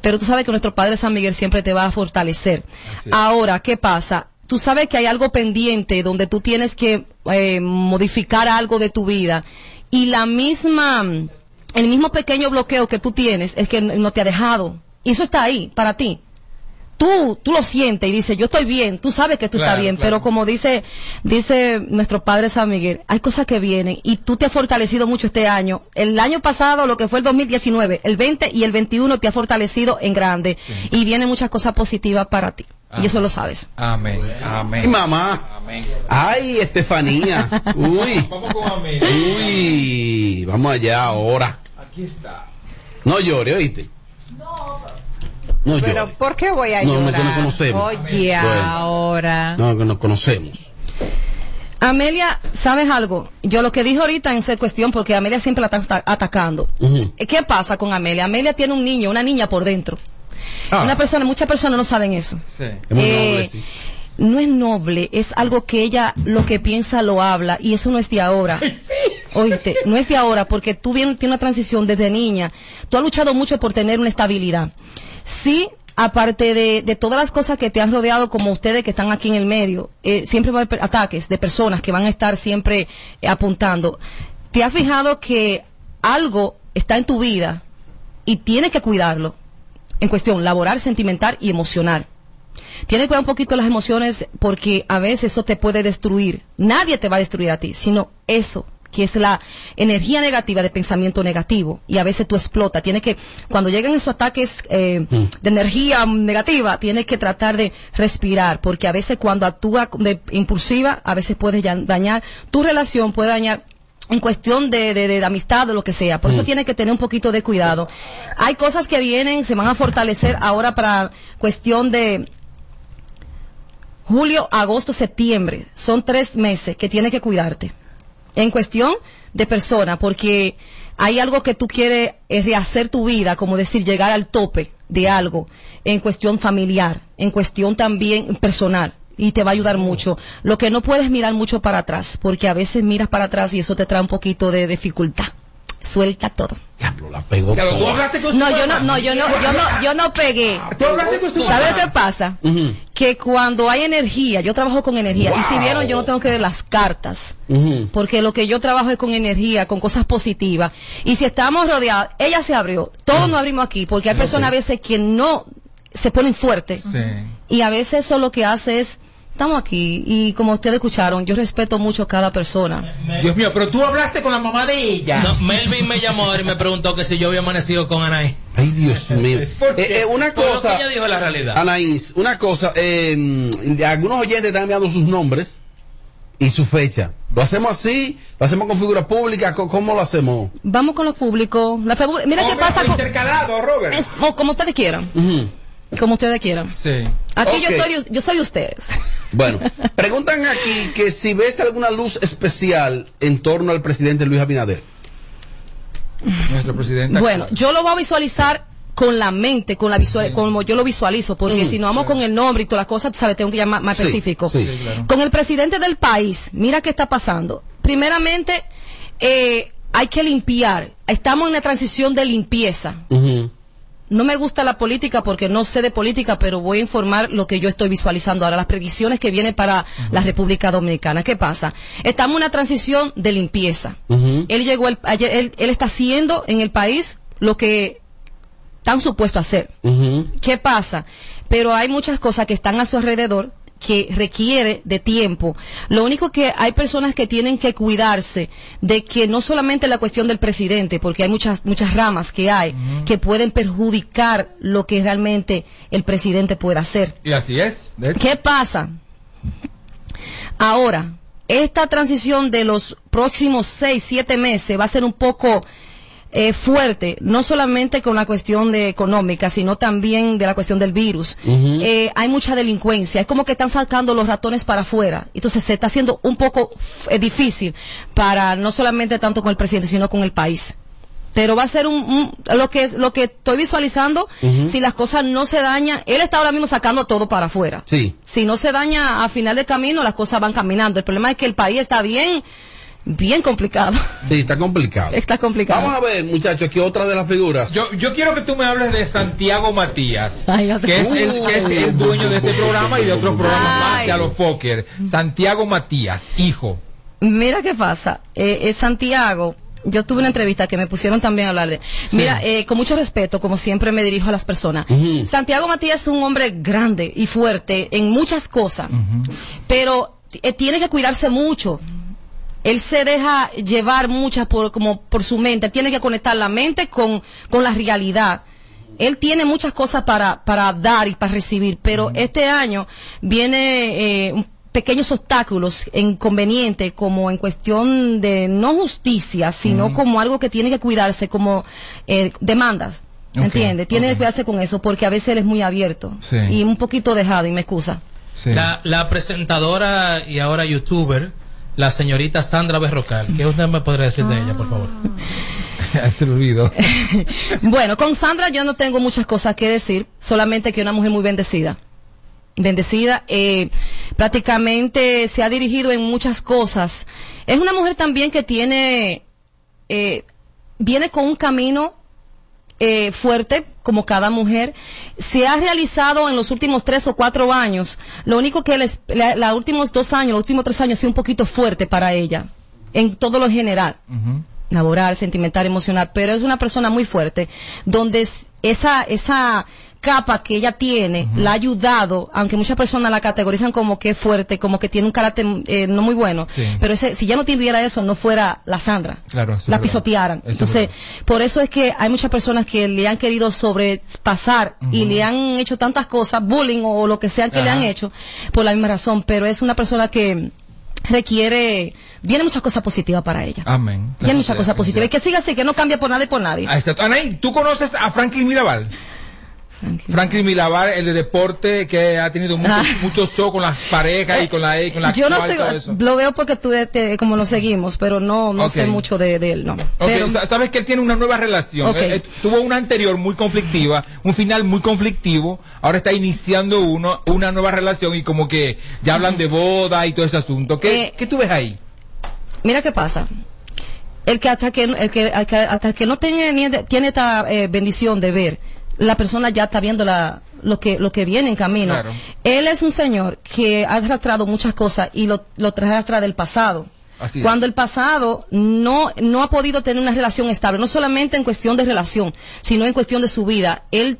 pero tú sabes que nuestro Padre San Miguel siempre te va a fortalecer. Ahora, ¿qué pasa? Tú sabes que hay algo pendiente donde tú tienes que eh, modificar algo de tu vida y la misma, el mismo pequeño bloqueo que tú tienes es que no te ha dejado. Y eso está ahí para ti tú, tú lo sientes y dices, yo estoy bien, tú sabes que tú estás bien, pero como dice, dice nuestro padre San Miguel, hay cosas que vienen y tú te has fortalecido mucho este año. El año pasado, lo que fue el 2019, el 20 y el 21 te ha fortalecido en grande y vienen muchas cosas positivas para ti. Y eso lo sabes. Amén. Amén. Y mamá. Amén. Ay, Estefanía. Uy. Vamos con amén. Uy. Vamos allá ahora. Aquí está. No llore, oíste. No, Pero ¿por qué voy a no, llorar? No, que nos conocemos. Oye, ahora. No, que nos conocemos. Amelia, ¿sabes algo? Yo lo que dije ahorita en esa cuestión, porque Amelia siempre la está atacando. ¿Qué pasa con Amelia? Amelia tiene un niño, una niña por dentro. Ah. Una persona, muchas personas no saben eso. Sí. Es muy noble, eh, sí. No es noble, es algo que ella lo que piensa lo habla y eso no es de ahora. sí. Oíste, no es de ahora porque tú tienes una transición desde niña. Tú has luchado mucho por tener una estabilidad. Sí, aparte de, de, todas las cosas que te han rodeado, como ustedes que están aquí en el medio, eh, siempre va a haber ataques de personas que van a estar siempre eh, apuntando. ¿Te has fijado que algo está en tu vida y tienes que cuidarlo? En cuestión laboral, sentimental y emocional. Tienes que cuidar un poquito las emociones porque a veces eso te puede destruir. Nadie te va a destruir a ti, sino eso que es la energía negativa de pensamiento negativo. Y a veces tú explotas. Tienes que, cuando llegan esos ataques eh, de energía negativa, tienes que tratar de respirar, porque a veces cuando actúa de impulsiva, a veces puedes dañar tu relación, puede dañar en cuestión de, de, amistad o lo que sea. Por eso mm. tienes que tener un poquito de cuidado. Hay cosas que vienen, se van a fortalecer ahora para cuestión de julio, agosto, septiembre. Son tres meses que tienes que cuidarte en cuestión de persona, porque hay algo que tú quieres eh, rehacer tu vida, como decir, llegar al tope de algo, en cuestión familiar, en cuestión también personal. Y te va a ayudar mucho. Lo que no puedes mirar mucho para atrás, porque a veces miras para atrás y eso te trae un poquito de dificultad suelta todo. Diablo, la pegó todo. no, yo no, no, yo no, yo no, yo no pegué. ¿Sabes qué pasa? Que cuando hay energía, yo trabajo con energía. Y si vieron, yo no tengo que ver las cartas. Porque lo que yo trabajo es con energía, con cosas positivas. Y si estamos rodeados, ella se abrió. Todos nos abrimos aquí. Porque hay personas a veces que no se ponen fuertes. Y a veces eso lo que hace es estamos aquí y como ustedes escucharon, yo respeto mucho a cada persona. Dios mío, pero tú hablaste con la mamá de ella. No, Melvin me llamó y me preguntó que si yo había amanecido con Anaís. Ay, Dios mío. Eh, eh, una cosa. ella dijo la realidad. Anaís, una cosa. Eh, algunos oyentes están enviando sus nombres y su fecha. ¿Lo hacemos así? ¿Lo hacemos con figura pública? ¿Cómo lo hacemos? Vamos con lo público. La Mira qué pasa con. Intercalado, Robert. o como ustedes quieran. Como ustedes quieran. Sí. Aquí yo, soy, yo soy ustedes. Bueno, preguntan aquí que si ves alguna luz especial en torno al presidente Luis Abinader. Nuestro presidente. Bueno, yo lo voy a visualizar con la mente, con la visual, como yo lo visualizo, porque mm. si no vamos con el nombre y todas las cosas, sabes, tengo que llamar más, específico. Con el presidente del país, mira qué está pasando. Primeramente, eh, hay que limpiar. Estamos en una transición de limpieza no me gusta la política porque no sé de política, pero voy a informar lo que yo estoy visualizando ahora, las predicciones que vienen para la República Dominicana. ¿Qué pasa? Estamos en una transición de limpieza. Él llegó, el, él, está haciendo en el país lo que están supuestos a hacer. ¿Qué pasa? Pero hay muchas cosas que están a su alrededor que requiere de tiempo. Lo único que hay personas que tienen que cuidarse de que no solamente la cuestión del presidente, porque hay muchas muchas ramas que hay que pueden perjudicar lo que realmente el presidente puede hacer. Y así es. ¿Qué pasa? Ahora, esta transición de los próximos seis, siete meses va a ser un poco eh, fuerte, no solamente con la cuestión de económica, sino también de la cuestión del virus. Eh, hay mucha delincuencia, es como que están sacando los ratones para afuera. Entonces se está haciendo un poco eh, difícil para no solamente tanto con el presidente, sino con el país pero va a ser un, lo que es lo que estoy visualizando si las cosas no se dañan él está ahora mismo sacando todo para afuera sí. si no se daña a final de camino las cosas van caminando el problema es que el país está bien bien complicado. Sí, está complicado. Está complicado. Vamos a ver, muchachos, aquí otra de las figuras. Yo, yo quiero que tú me hables de Santiago Matías, que, es el, que es el dueño de este programa y de otros programas más, de a los póker. Santiago Matías, hijo. Mira qué pasa. Eh, es Santiago yo tuve una entrevista que me pusieron también a hablar de. Mira, eh, con mucho respeto, como siempre me dirijo a las personas. Santiago Matías es un hombre grande y fuerte en muchas cosas, pero eh, tiene que cuidarse mucho. Él se deja llevar muchas por, como por su mente. tiene que conectar la mente con, con la realidad él tiene muchas cosas para, para dar y para recibir, pero este año viene eh, pequeños obstáculos inconvenientes como en cuestión de no justicia, sino como algo que tiene que cuidarse como eh, demandas. ¿Me entiende? Tiene que cuidarse con eso porque a veces él es muy abierto y un poquito dejado y me excusa. La, la, presentadora y ahora youtuber, la señorita Sandra Berrocal, ¿qué usted me podría decir de ella, por favor? Se olvidó. bueno, con Sandra yo no tengo muchas cosas que decir, solamente que es una mujer muy bendecida bendecida, eh, prácticamente se ha dirigido en muchas cosas. Es una mujer también que tiene, eh, viene con un camino eh, fuerte, como cada mujer. Se ha realizado en los últimos tres o cuatro años. Lo único que les, los últimos dos años, los últimos tres años ha sido un poquito fuerte para ella, en todo lo general. Laboral, sentimental, emocional, pero es una persona muy fuerte, donde esa, esa capa que ella tiene la ha ayudado, aunque muchas personas la categorizan como que es fuerte, como que tiene un carácter eh, no muy bueno, pero ese, si ya no tuviera eso, no fuera la Sandra, la pisotearan. Entonces, por eso es que hay muchas personas que le han querido sobrepasar y le han hecho tantas cosas, bullying o lo que sea que le han hecho, por la misma razón, pero es una persona que requiere, viene muchas cosas positivas para ella. Amén. Viene muchas cosas positivas. Y que siga así, que no cambie por nada y por nadie. Anaí, ¿tú conoces a Franklin Mirabal? Franklin, Milavar, el de deporte que ha tenido muchos ah. mucho show con las parejas y con la con la Yo no sé, lo veo porque tú como lo seguimos, pero no no sé mucho de, él, no. Pero, sabes que él tiene una nueva relación. Eh, eh, tuvo una anterior muy conflictiva, un final muy conflictivo. Ahora está iniciando uno una nueva relación y como que ya hablan de boda y todo ese asunto. ¿Qué, eh, ¿qué tú ves ahí? Mira qué pasa el que hasta que, el que, hasta que no tiene, tiene esta bendición de ver la persona ya está viendo la, lo que lo que viene en camino. Él es un señor que ha arrastrado muchas cosas y lo, lo arrastra del pasado. Cuando el pasado no, no ha podido tener una relación estable, no solamente en cuestión de relación, sino en cuestión de su vida. Él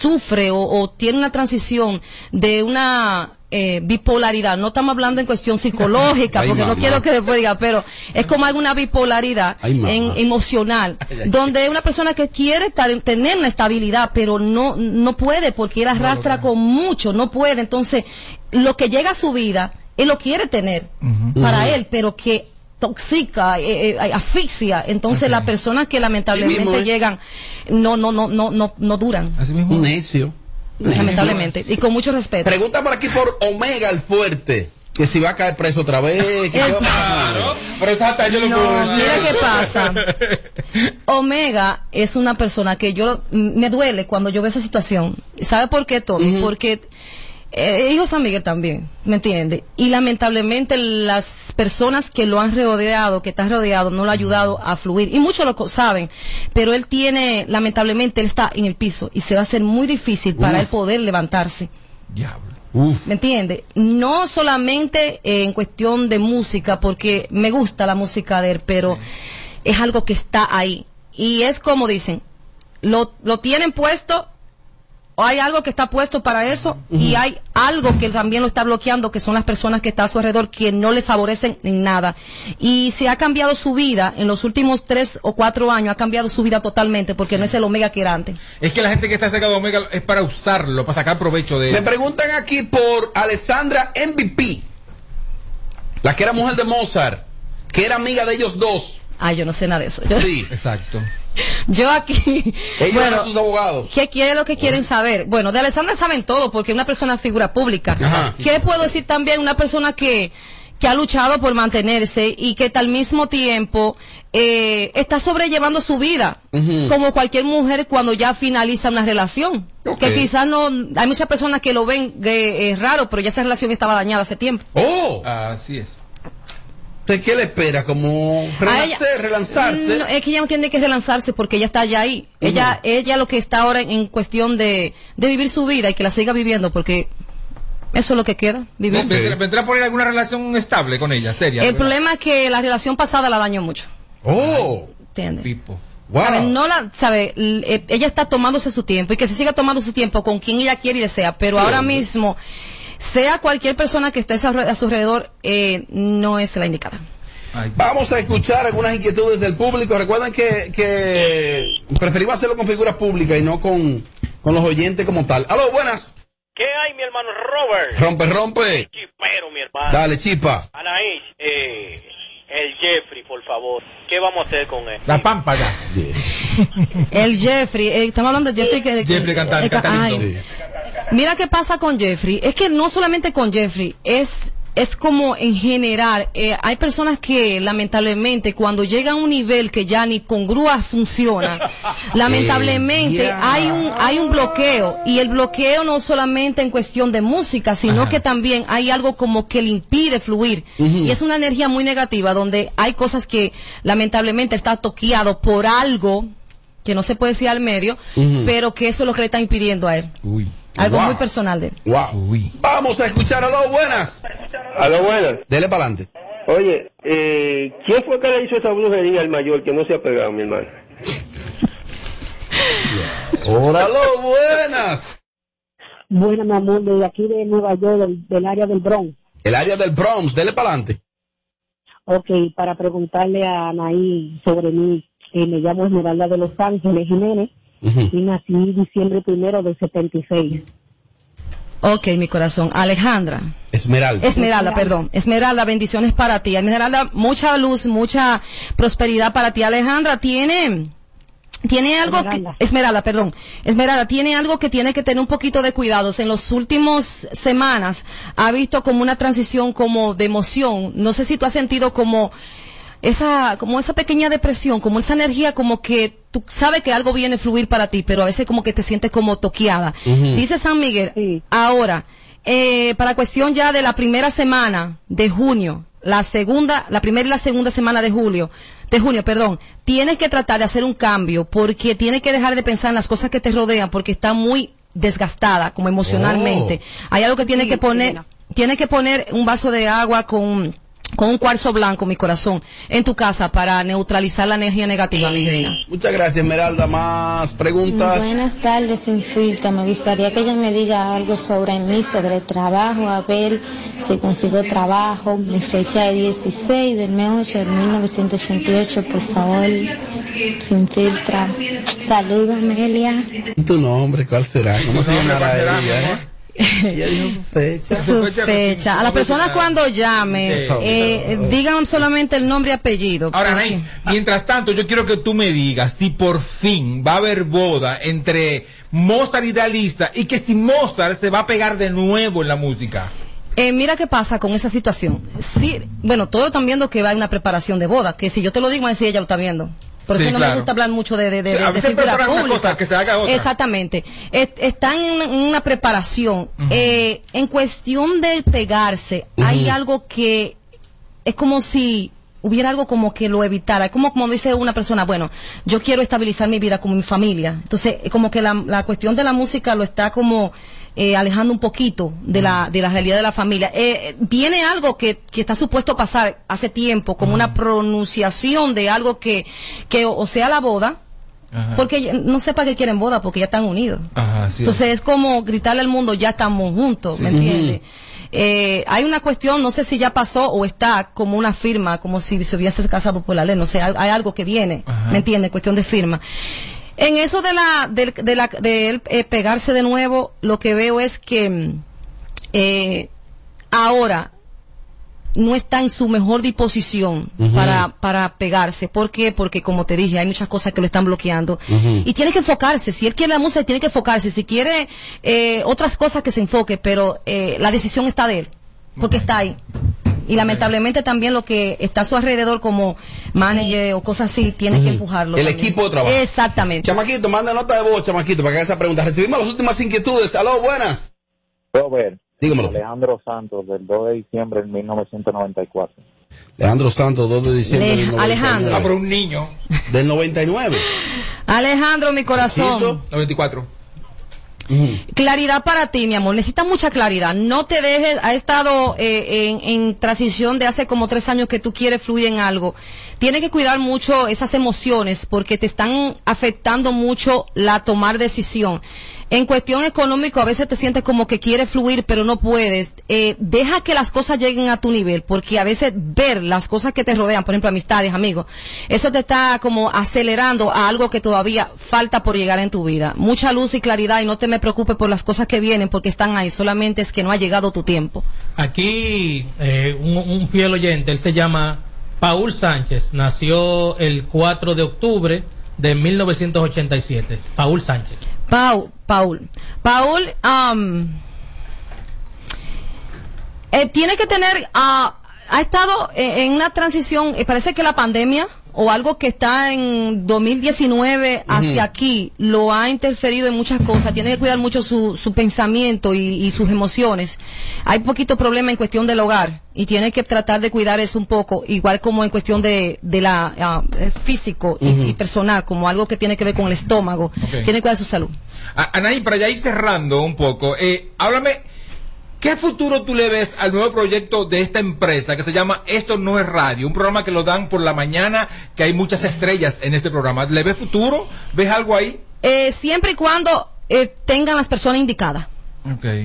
sufre o tiene una transición de una eh, bipolaridad. No estamos hablando en cuestión psicológica, porque no quiero que después diga, pero es como alguna bipolaridad en, emocional, donde una persona que quiere tener una estabilidad, pero no, no puede, porque él arrastra con mucho, no puede. Entonces, lo que llega a su vida, él lo quiere tener para él, pero que toxica, eh, eh, asfixia. Entonces, las personas que lamentablemente llegan, no, no, no, no, no, no duran. Así mismo. Un necio lamentablemente. Y con mucho respeto. Pregunta por aquí por Omega el Fuerte. Que si va a caer preso otra vez. Que claro, pero esa yo lo no, Mira qué pasa. Omega es una persona que yo me duele cuando yo veo esa situación. ¿Sabe por qué, todo? Porque eh, hijo San Miguel también, ¿me entiende? Y lamentablemente las personas que lo han rodeado, que está rodeado, no lo ha ayudado a fluir. Y muchos lo saben, pero él tiene, lamentablemente, él está en el piso y se va a hacer muy difícil para él poder levantarse. Diablo. ¿Me entiende? No solamente en cuestión de música, porque me gusta la música de él, pero es algo que está ahí. Y es como dicen, lo, lo tienen puesto hay algo que está puesto para eso y hay algo que también lo está bloqueando, que son las personas que están a su alrededor que no le favorecen en nada. Y se ha cambiado su vida en los últimos tres o cuatro años, ha cambiado su vida totalmente porque no es el Omega que era antes. Es que la gente que está cerca de Omega es para usarlo, para sacar provecho de Me preguntan aquí por Alessandra MVP, la que era mujer de Mozart, que era amiga de ellos dos. Ah, yo no sé nada de eso. Sí, exacto. Yo aquí. Ellos bueno, sus abogados. ¿Qué quiere lo que quieren saber? Bueno, de Alessandra saben todo porque es una persona figura pública. ¿Qué puedo decir también? Una persona que que ha luchado por mantenerse y que al mismo tiempo eh, está sobrellevando su vida, como cualquier mujer cuando ya finaliza una relación. Que quizás no, hay muchas personas que lo ven eh, raro, pero ya esa relación estaba dañada hace tiempo. ¡Oh! Así es. ¿Qué le espera? ¿Como relanzarse? es que ella no tiene que relanzarse porque ella está ya ahí. Ella ella lo que está ahora en, cuestión de, vivir su vida y que la siga viviendo porque eso es lo que queda, vivir. ¿Vendrá a poner alguna relación estable con ella, seria? El problema es que la relación pasada la dañó mucho. Oh. ¿Entiendes? No la, sabe, eh, ella está tomándose su tiempo y que se siga tomando su tiempo con quien ella quiere y desea, pero ahora mismo sea cualquier persona que esté a su alrededor, eh, no es la indicada. Vamos a escuchar algunas inquietudes del público. Recuerden que, que preferimos hacerlo con figuras públicas y no con, con los oyentes como tal. Aló, buenas. ¿Qué hay, mi hermano Robert? Rompe, rompe. Chipero, mi hermano. Dale, chipa. Anaís, eh, el Jeffrey, por favor. ¿Qué vamos a hacer con él? La pampa ya. el Jeffrey, eh, estamos hablando de Jeffrey que... Jeffrey cantando. Mira qué pasa con Jeffrey. Es que no solamente con Jeffrey, es es como en general, eh, hay personas que lamentablemente cuando llegan a un nivel que ya ni con grúas funciona, lamentablemente hay un hay un bloqueo. Y el bloqueo no solamente en cuestión de música, sino que también hay algo como que le impide fluir. Y es una energía muy negativa donde hay cosas que lamentablemente está toqueado por algo que no se puede decir al medio, pero que eso es lo que le está impidiendo a él. Uy. Algo muy personal de él. Wow. Vamos a escuchar a dos buenas. A dos buenas. Dele para adelante. Oye, eh, ¿quién fue que le hizo esa brujería al mayor que no se ha pegado, mi hermano? Hola, dos buenas. Buenas, mi amor, de aquí de Nueva York, del, área del Bronx. El área del Bronx, dele para adelante. Ok, para preguntarle a Anaí sobre mí, eh, me llamo Esmeralda de Los Ángeles Jiménez y nací diciembre primero del 76. Ok, mi corazón. Alejandra. Esmeralda. Esmeralda, perdón. Esmeralda, bendiciones para ti. Esmeralda, mucha luz, mucha prosperidad para ti. Alejandra, tiene... Tiene algo Esmeralda. que, Esmeralda, perdón. Esmeralda, tiene algo que tiene que tener un poquito de cuidados. En los últimos semanas ha visto como una transición como de emoción. No sé si tú has sentido como esa, como esa pequeña depresión, como esa energía como que tú sabes que algo viene a fluir para ti, pero a veces como que te sientes como toqueada. Dice San Miguel, ahora, eh, para cuestión ya de la primera semana de junio, la segunda, la primera y la segunda semana de julio, de junio, perdón, tienes que tratar de hacer un cambio porque tienes que dejar de pensar en las cosas que te rodean porque está muy desgastada como emocionalmente. Oh. Hay algo que tienes que poner, tienes que poner un vaso de agua con con un cuarzo blanco, mi corazón, en tu casa para neutralizar la energía negativa, mi reina. Muchas gracias, Esmeralda. Más preguntas. Buenas tardes, sin filtro. Me gustaría que ella me diga algo sobre mí, sobre el trabajo, a ver si consigo trabajo. Mi fecha es 16 del mes 8 de 1988, por favor. Sin filtro. Saludos, Amelia. ¿Tu nombre cuál será? ¿Cómo se llamará ella? Ella dijo su fecha. Su fecha. A las personas cuando llamen, eh, digan solamente el nombre y apellido. Ahora, mientras tanto, yo quiero que tú me digas si por fin va a haber boda entre Mozart y Dalisa y que si Mozart se va a pegar de nuevo en la música. Eh, mira qué pasa con esa situación. Sí, bueno, todos están viendo que va a una preparación de boda, que si yo te lo digo, si ella lo está viendo. Por eso no me gusta hablar mucho de, de, de, pública. que se haga otra. Exactamente. están en una, preparación. eh, en cuestión de pegarse, hay algo que es como si hubiera algo como que lo evitara. Es como, como dice una persona, bueno, yo quiero estabilizar mi vida como mi familia. Entonces, como que la, la cuestión de la música lo está como eh, alejando un poquito de la, de la realidad de la familia. Eh, viene algo que, que está supuesto a pasar hace tiempo, como una pronunciación de algo que, que o sea la boda, Porque no sepa que quieren boda porque ya están unidos. Entonces es como gritarle al mundo, ya estamos juntos, ¿me entiendes? Eh, hay una cuestión, no sé si ya pasó o está como una firma, como si se hubiese casado por la ley, no sé, hay, algo que viene, ¿me entiendes? Cuestión de firma. En eso de la, de, de la, de él eh, pegarse de nuevo, lo que veo es que mm, eh, ahora no está en su mejor disposición para, para pegarse. ¿Por qué? Porque como te dije, hay muchas cosas que lo están bloqueando. Y tiene que enfocarse. Si él quiere la música, tiene que enfocarse. Si quiere eh, otras cosas, que se enfoque. Pero eh, la decisión está de él. Porque está ahí. Y lamentablemente también lo que está a su alrededor como manager o cosas así, tiene que empujarlo. El equipo de trabajo. Exactamente. Chamaquito, manda nota de voz, Chamaquito, para que haga esa pregunta. Recibimos las últimas inquietudes. Aló, buenas. Robert. Dígamelo. Alejandro Santos, del 2 de diciembre de 1994. Alejandro Santos, 2 de diciembre. Alejandro. Ah, pero un niño. Del 99. Alejandro, mi corazón. 94. Claridad para ti, mi amor. Necesitas mucha claridad. No te dejes. Ha estado eh, en, transición de hace como tres años que tú quieres fluir en algo. Tienes que cuidar mucho esas emociones porque te están afectando mucho la tomar decisión en cuestión económico a veces te sientes como que quieres fluir pero no puedes. Eh, deja que las cosas lleguen a tu nivel porque a veces ver las cosas que te rodean, por ejemplo amistades, amigos, eso te está como acelerando a algo que todavía falta por llegar en tu vida. Mucha luz y claridad y no te me preocupes por las cosas que vienen porque están ahí, solamente es que no ha llegado tu tiempo. Aquí eh, un, un fiel oyente, él se llama Paul Sánchez, nació el 4 de octubre de 1987. Paul Sánchez. Paul, Paul. Paul, um, eh, tiene que tener, uh, ha estado en una transición, eh, parece que la pandemia o algo que está en 2019 hacia aquí lo ha interferido en muchas cosas. Tiene que cuidar mucho su, su pensamiento y, sus emociones. Hay poquito problema en cuestión del hogar y tiene que tratar de cuidar eso un poco, igual como en cuestión de, de la eh, físico y, personal, como algo que tiene que ver con el estómago. Tiene que cuidar su salud. Anaí, para ya ir cerrando un poco, eh, háblame ¿Qué futuro tú le ves al nuevo proyecto de esta empresa que se llama Esto no es radio? Un programa que lo dan por la mañana, que hay muchas estrellas en este programa. ¿Le ves futuro? ¿Ves algo ahí? Eh, siempre y cuando eh, tengan las personas indicadas.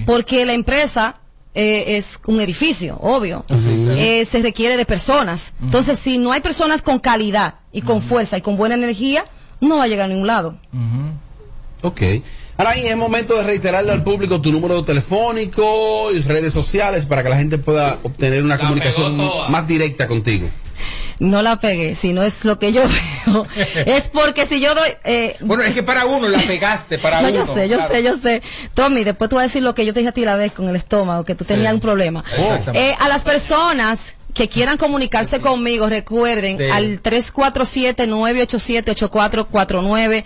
Porque la empresa eh, es un edificio, obvio. se requiere de personas. Entonces, si no hay personas con calidad y con fuerza y con buena energía, no va a llegar a ningún lado. Ok. Ahora es momento de reiterarle al público tu número telefónico y redes sociales para que la gente pueda obtener una comunicación más directa contigo. No la pegué, si no es lo que yo veo. es porque si yo doy... Eh, bueno, es que para uno la pegaste, para no, Yo sé, yo sé, yo sé. Tommy, después tú vas a decir lo que yo te dije a ti la vez con el estómago, que tú tenías un problema. Eh, a las personas que quieran comunicarse conmigo, recuerden al 347-987-8449.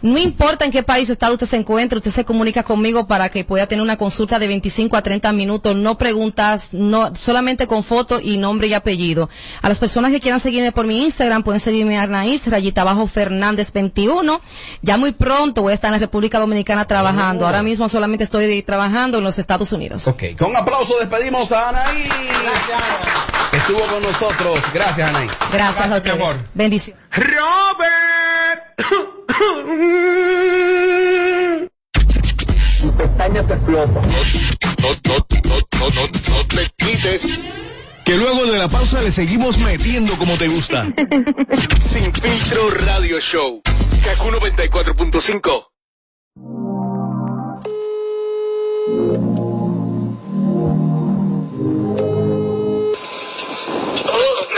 No importa en qué país o estado usted se encuentre, usted se comunica conmigo para que pueda tener una consulta de 25 a 30 minutos, no preguntas, no, solamente con foto y nombre y apellido. A las personas que quieran seguirme por mi Instagram, pueden seguirme a Arnaís, rayita abajo Fernández 21. Ya muy pronto voy a estar en la República Dominicana trabajando. Ahora mismo solamente estoy trabajando en los Estados Unidos. Ok, con aplauso despedimos a Anaís. Gracias estuvo con nosotros. Gracias, Anaí. Gracias, Gracias a. Bendición. Robert. Tu pestaña te explota. No, no, no, no, no, no te quites. Que luego de la pausa le seguimos metiendo como te gusta. Sin filtro radio show. Kaku 94.5.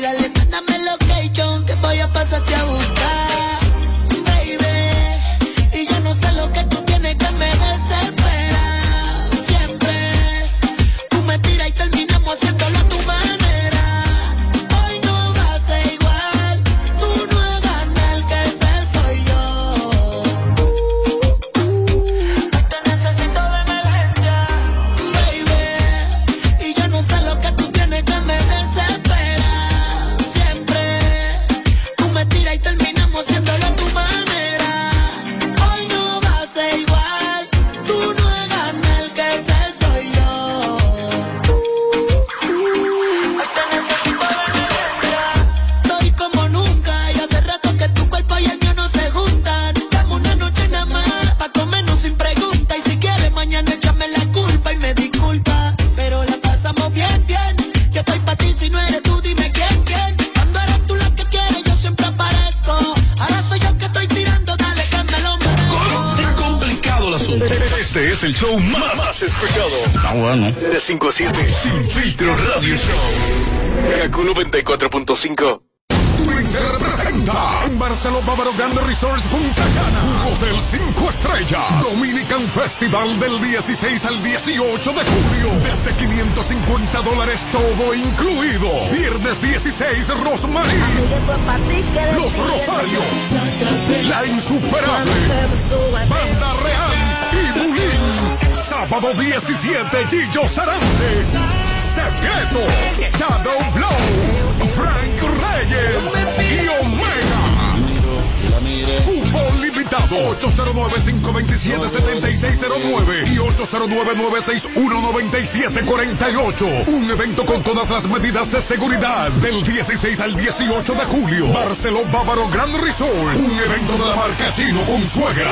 maldad. Ay, dale voy a pasarte a buscar, el show más, más escuchado. Ah, bueno. De 5 a 7, Sin Filtro Radio Show. Kaku 94.5 presenta en Barcelona Bávaro Grande Resorts Punta Cana, un hotel 5 estrellas, Dominican Festival del 16 al 18 de julio, desde 550 dólares todo incluido. Viernes 16, Rosmarie, Los Rosarios, La Insuperable, Banda Real. Sábado 17, Gillo Sarante, Secreto, Shadow Blow, Frank Reyes y Omega. Fútbol limitado 809-527-7609 y 809-961-9748. Un evento con todas las medidas de seguridad del 16 al 18 de julio. Barcelona Bávaro Grand Resort. Un evento de la marca Chino con suegra.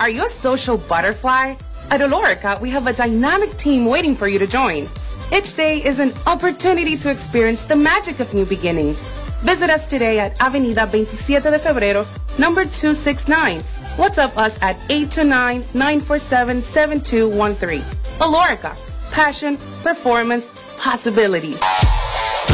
Are you a social butterfly? At Olorica, we have a dynamic team waiting for you to join. Each day is an opportunity to experience the magic of new beginnings. Visit us today at Avenida 27 de Febrero, number 269. WhatsApp us at 829-947-7213. Alorica, passion, performance, possibilities.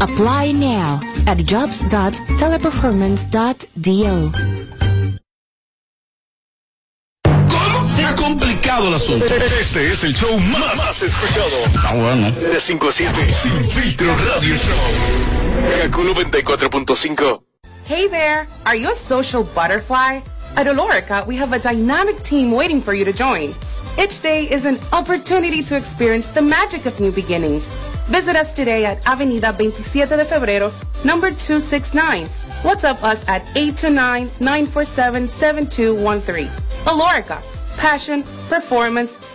Apply now at jobs.teleperformance.do. ¿Cómo? Se ha complicado el asunto. Este es el show más, más escuchado. Ah, bueno. De 5 a 7, Sin Filtro Radio Show. Kaku 94.5. Hey there, are you a social butterfly? At Olorica, we have a dynamic team waiting for you to join. Each day is an opportunity to experience the magic of new beginnings. Visit us today at Avenida 27 de Febrero, number 269. WhatsApp us at 829-947-7213. Alorica, passion, performance,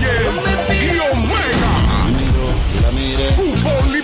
Reyes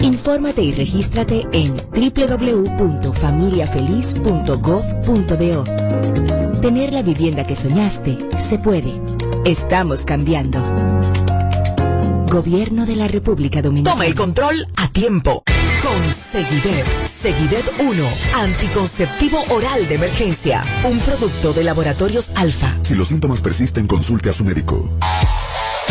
Infórmate y regístrate en www.familiafeliz.gov.do. Tener la vivienda que soñaste se puede. Estamos cambiando. Gobierno de la República Dominicana. Toma el control a tiempo. Con Seguidet. Seguidet 1. Anticonceptivo oral de emergencia. Un producto de laboratorios alfa. Si los síntomas persisten, consulte a su médico.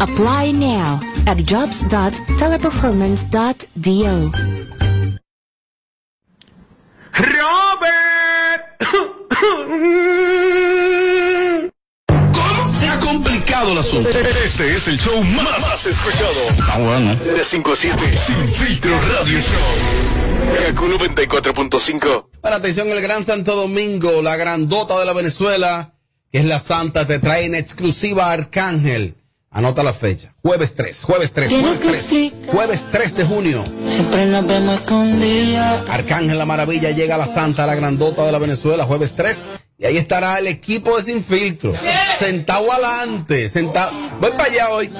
Apply now at jobs.teleperformance.do. Robert. ¿Cómo? Se ha complicado el asunto. Este es el show más, más escuchado. Ah, bueno. De 5 a 7, Sin Filtro Radio Show. Kaku 94.5. Para atención, el Gran Santo Domingo, la grandota de la Venezuela, que es la Santa, te trae en exclusiva a Arcángel. Anota la fecha. Jueves 3, jueves 3, jueves 3. Jueves 3 de junio. Siempre nos vemos escondidas. Arcángel La Maravilla llega a la Santa, la grandota de la Venezuela, jueves 3. Y ahí estará el equipo de Sin Filtro. Sentado adelante, sentado. Voy para allá hoy.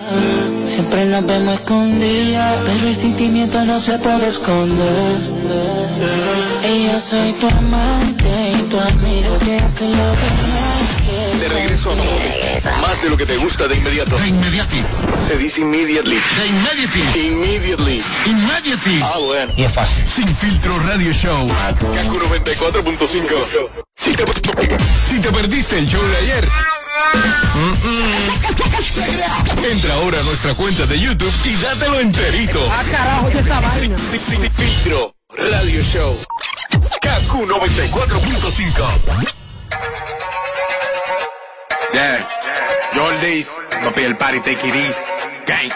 Siempre nos vemos escondidas. Pero el sentimiento no se puede esconder. Y yo soy tu amante y tu amigo que hace lo que. De regreso a. Más de lo que te gusta de inmediato. De inmediati. Se dice immediately. De immediately. Immediately. Immediately. Ah, bueno. Y es fácil. Sin Filtro Radio Show. Kaku 94.5. Si te, si te perdiste el show de ayer. Entra ahora a nuestra cuenta de YouTube y dátelo enterito. Ah, carajo, ¿qué esta vaina? Sin, sin- sin Filtro Radio Show. Kaku 94.5. Yeah. Jordies, papi el party take it easy. Gang.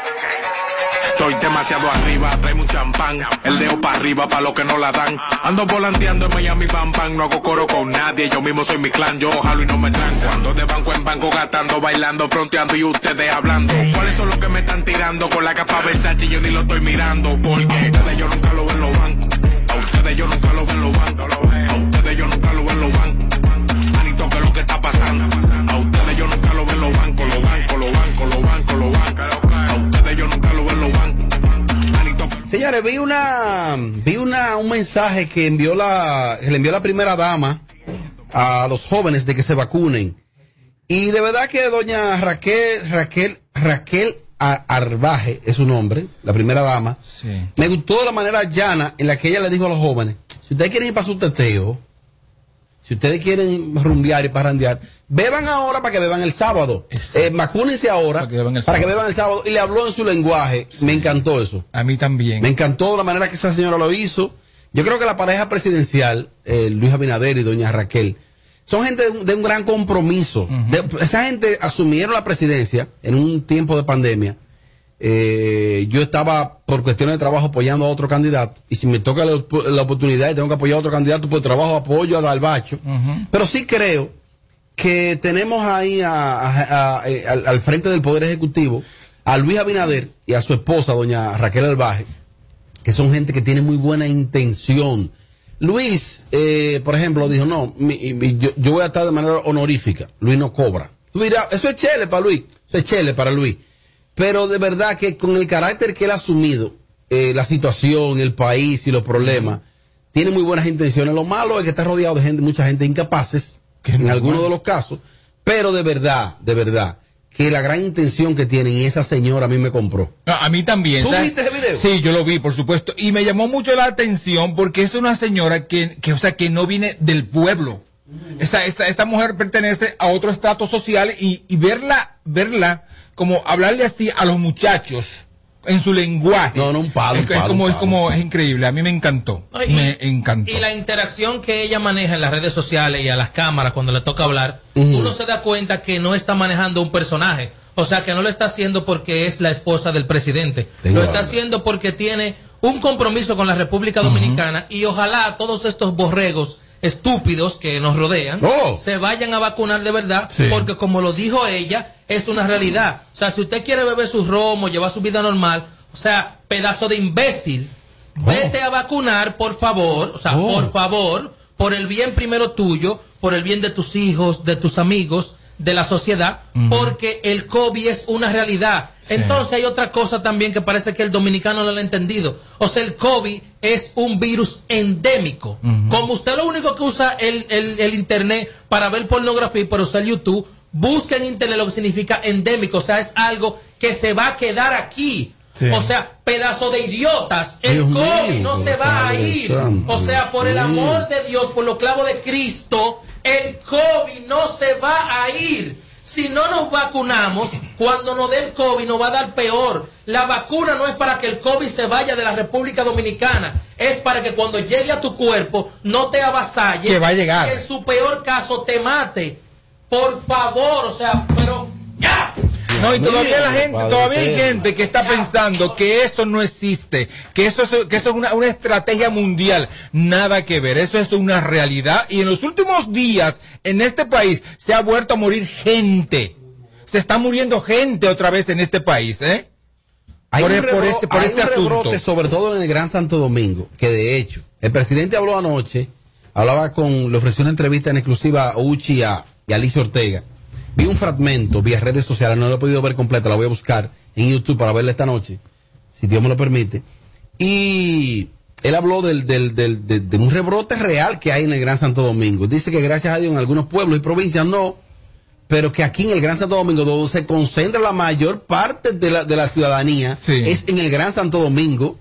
Estoy demasiado arriba, trae un champán. El dedo para arriba para los que no la dan. Ando volanteando en Miami, pam, pam. No hago coro con nadie, yo mismo soy mi clan. Yo jalo y no me tranco. Ando de banco en banco, gastando, bailando, fronteando y ustedes hablando. ¿Cuáles son los que me están tirando con la capa Versace? Yo ni lo estoy mirando. Porque a ustedes yo nunca lo veo en los bancos. A ustedes yo nunca lo veo en los bancos. Señores, vi una, vi una, un mensaje que envió la, que le envió la primera dama a los jóvenes de que se vacunen. Y de verdad que doña Raquel, Raquel, Raquel Arbaje es su nombre, la primera dama. Sí. Me gustó la manera llana en la que ella le dijo a los jóvenes, si ustedes quieren ir para su teteo, si ustedes quieren rumbear y parrandear, beban ahora para que beban el sábado. Eh, vacúnense ahora para que, beban el, sábado. Y le habló en su lenguaje. Me encantó eso. A mí también. Me encantó la manera que esa señora lo hizo. Yo creo que la pareja presidencial, eh, Luis Abinader y doña Raquel, son gente de un, de un gran compromiso. De- esa gente asumieron la presidencia en un tiempo de pandemia. Eh, yo estaba por cuestiones de trabajo apoyando a otro candidato y si me toca la, op- la oportunidad y tengo que apoyar a otro candidato por trabajo apoyo a Dalbacho pero sí creo que tenemos ahí a- eh, al, frente del Poder Ejecutivo a Luis Abinader y a su esposa, doña Raquel Albaje, que son gente que tiene muy buena intención. Luis, eh, por ejemplo, dijo, no, mi- yo, yo voy a estar de manera honorífica. Luis no cobra. Tú dirás, eso es chele para Luis, eso es chele para Luis. Pero de verdad que con el carácter que él ha asumido, eh, la situación, el país y los problemas, tiene muy buenas intenciones. Lo malo es que está rodeado de gente, mucha gente incapaces, en algunos de los casos, pero de verdad, de verdad, que la gran intención que tienen y esa señora a mí me compró. No, a mí también. ¿Tú ¿sabes? viste ese video? Sí, yo lo vi, por supuesto. Y me llamó mucho la atención porque es una señora que, que o sea, que no viene del pueblo. Esa, esa, esa mujer pertenece a otro estrato social y, y verla, verla, como hablarle así a los muchachos en su lenguaje. No, no, un palo, Es, un es palo, como, un es como, es increíble. A mí me encantó. y- me encantó. Y la interacción que ella maneja en las redes sociales y a las cámaras cuando le toca hablar, uno se da cuenta que no está manejando un personaje. O sea, que no lo está haciendo porque es la esposa del presidente. lo está haciendo porque tiene un compromiso con la República Dominicana y ojalá todos estos borregos estúpidos que nos rodean oh. se vayan a vacunar de verdad, porque como lo dijo ella, es una realidad. O sea, si usted quiere beber su romo, llevar su vida normal, o sea, pedazo de imbécil, oh. vete a vacunar, por favor, o sea, oh. por favor, por el bien primero tuyo, por el bien de tus hijos, de tus amigos, de la sociedad, porque el COVID es una realidad. Entonces hay otra cosa también que parece que el dominicano no lo ha entendido. O sea, el COVID es un virus endémico. Como usted lo único que usa el, el, Internet para ver pornografía y para usar YouTube, busca en Internet lo que significa endémico. O sea, es algo que se va a quedar aquí. O sea, pedazo de idiotas. El COVID no se va a ir. O sea, por el amor de Dios, por los clavos de Cristo, el COVID no se va a ir. Si no nos vacunamos, cuando nos dé el COVID nos va a dar peor. La vacuna no es para que el COVID se vaya de la República Dominicana, es para que cuando llegue a tu cuerpo no te avasalle. Que va a llegar. Y en su peor caso te mate. Por favor, o sea, pero ya. No, y todavía la gente, todavía hay gente que está pensando que eso no existe, que eso es, que eso es una, una estrategia mundial. Nada que ver, eso es una realidad. Y en los últimos días, en este país, se ha vuelto a morir gente. Se está muriendo gente otra vez en este país, ¿eh? Hay por, un, rebrote, sobre todo en el Gran Santo Domingo, que de hecho, el presidente habló anoche, hablaba con, le ofreció una entrevista en exclusiva a Uchi y a Alicia Ortega Vi un fragmento vía redes sociales, no lo he podido ver completa, la voy a buscar en YouTube para verla esta noche, si Dios me lo permite. Y él habló del, del, del, de, un rebrote real que hay en el Gran Santo Domingo. Dice que gracias a Dios en algunos pueblos y provincias no, pero que aquí en el Gran Santo Domingo, donde se concentra la mayor parte de la, de la ciudadanía, es en el Gran Santo Domingo.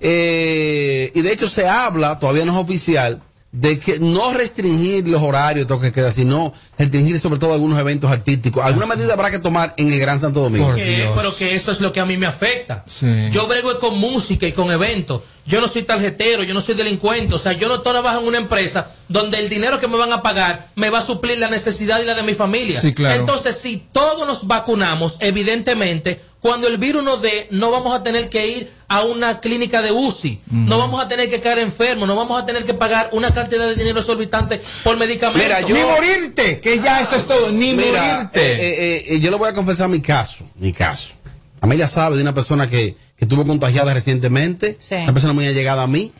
Eh, y de hecho se habla, todavía no es oficial, de que no restringir los horarios, que queda, sino restringir sobre todo algunos eventos artísticos. Alguna medida habrá que tomar en el Gran Santo Domingo. pero que eso es lo que a mí me afecta. Yo brego con música y con eventos. Yo no soy tarjetero, yo no soy delincuente. O sea, yo no trabajo en una empresa donde el dinero que me van a pagar me va a suplir la necesidad y la de mi familia. Entonces, si todos nos vacunamos, evidentemente, cuando el virus nos dé, no vamos a tener que ir a una clínica de UCI, no vamos a tener que caer enfermos, no vamos a tener que pagar una cantidad de dinero exorbitante por medicamentos. Ni morirte, que ya eso es todo, ni morirte. Eh, eh, eh, yo le voy a confesar mi caso, mi caso. Amelia sabe de una persona que, que estuvo contagiada recientemente, una persona muy allegada a mí.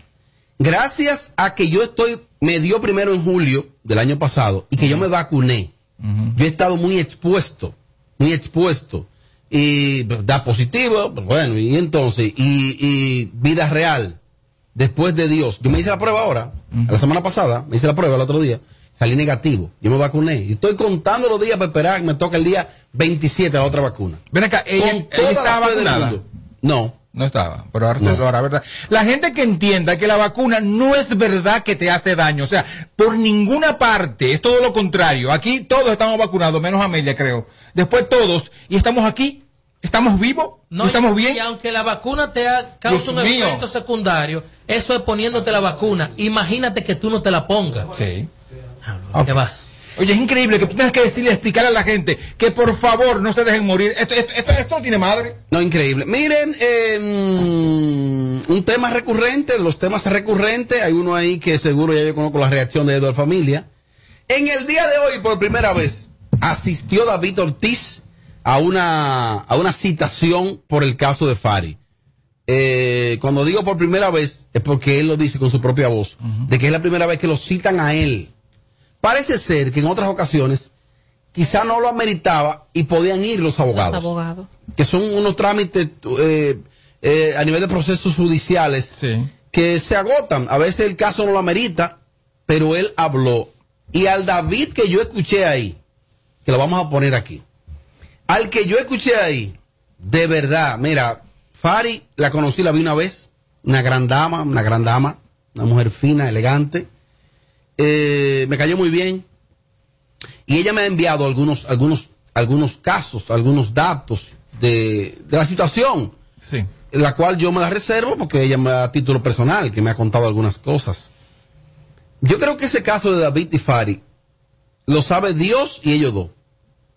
Gracias a que yo estoy, me dio primero en julio del año pasado y que yo me vacuné. Yo he estado muy expuesto, muy expuesto y da positivo, pues bueno, y entonces, y, vida real, después de Dios. Yo me hice la prueba ahora, la semana pasada, me hice la prueba el otro día, salí negativo, yo me vacuné, y estoy contando los días para esperar que me toque el día 27 la otra vacuna. Ven acá, ella, estaba vacunada. No. No estaba, pero ahora, verdad. La gente que entienda que la vacuna no es verdad que te hace daño, o sea, por ninguna parte, es todo lo contrario. Aquí todos estamos vacunados, menos Amelia, creo. Después todos, y estamos aquí ¿Estamos vivos? No, ¿Estamos bien? Y aunque la vacuna te causa un efecto secundario, eso es poniéndote la vacuna. Imagínate que tú no te la pongas. Sí. ¿Qué vas? Oye, es increíble que tú tengas que decirle, explicarle a la gente que por favor no se dejen morir. Esto, esto, no tiene madre. No, increíble. Miren, em, un tema recurrente, de los temas recurrentes, hay uno ahí que seguro ya yo conozco la reacción de Eduardo Familia. En el día de hoy, por primera vez, asistió David Ortiz a una, a una citación por el caso de Fari. Eh, cuando digo por primera vez, es porque él lo dice con su propia voz, de que es la primera vez que lo citan a él. Parece ser que en otras ocasiones quizá no lo ameritaba y podían ir los abogados. abogados. Que son unos trámites eh, eh, a nivel de procesos judiciales que se agotan. A veces el caso no lo amerita, pero él habló. Y al David que yo escuché ahí, que lo vamos a poner aquí al que yo escuché ahí, de verdad, mira, Fari la conocí, la vi una vez, una gran dama, una gran dama, una mujer fina, elegante. Eh, me cayó muy bien. Y ella me ha enviado algunos, algunos, algunos casos, algunos datos de, de la situación. Sí. La cual yo me la reservo porque ella me da título personal, que me ha contado algunas cosas. Yo creo que ese caso de David y Fari lo sabe Dios y ellos dos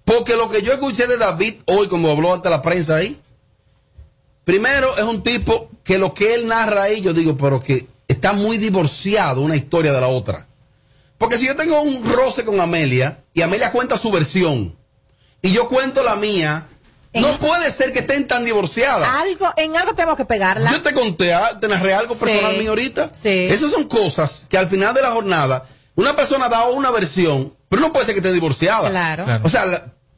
Porque lo que yo escuché de David hoy, como habló ante la prensa ahí, primero es un tipo que lo que él narra ahí, yo digo, pero que está muy divorciado una historia de la otra. Porque si yo tengo un roce con Amelia y Amelia cuenta su versión y yo cuento la mía, no puede ser que estén tan divorciadas. Algo, en algo tenemos que pegarla. Yo te conté, ah, te narré algo personal mío ahorita. Sí. Esas son cosas que al final de la jornada, una persona da una versión, pero no puede ser que esté divorciada. Claro. O sea,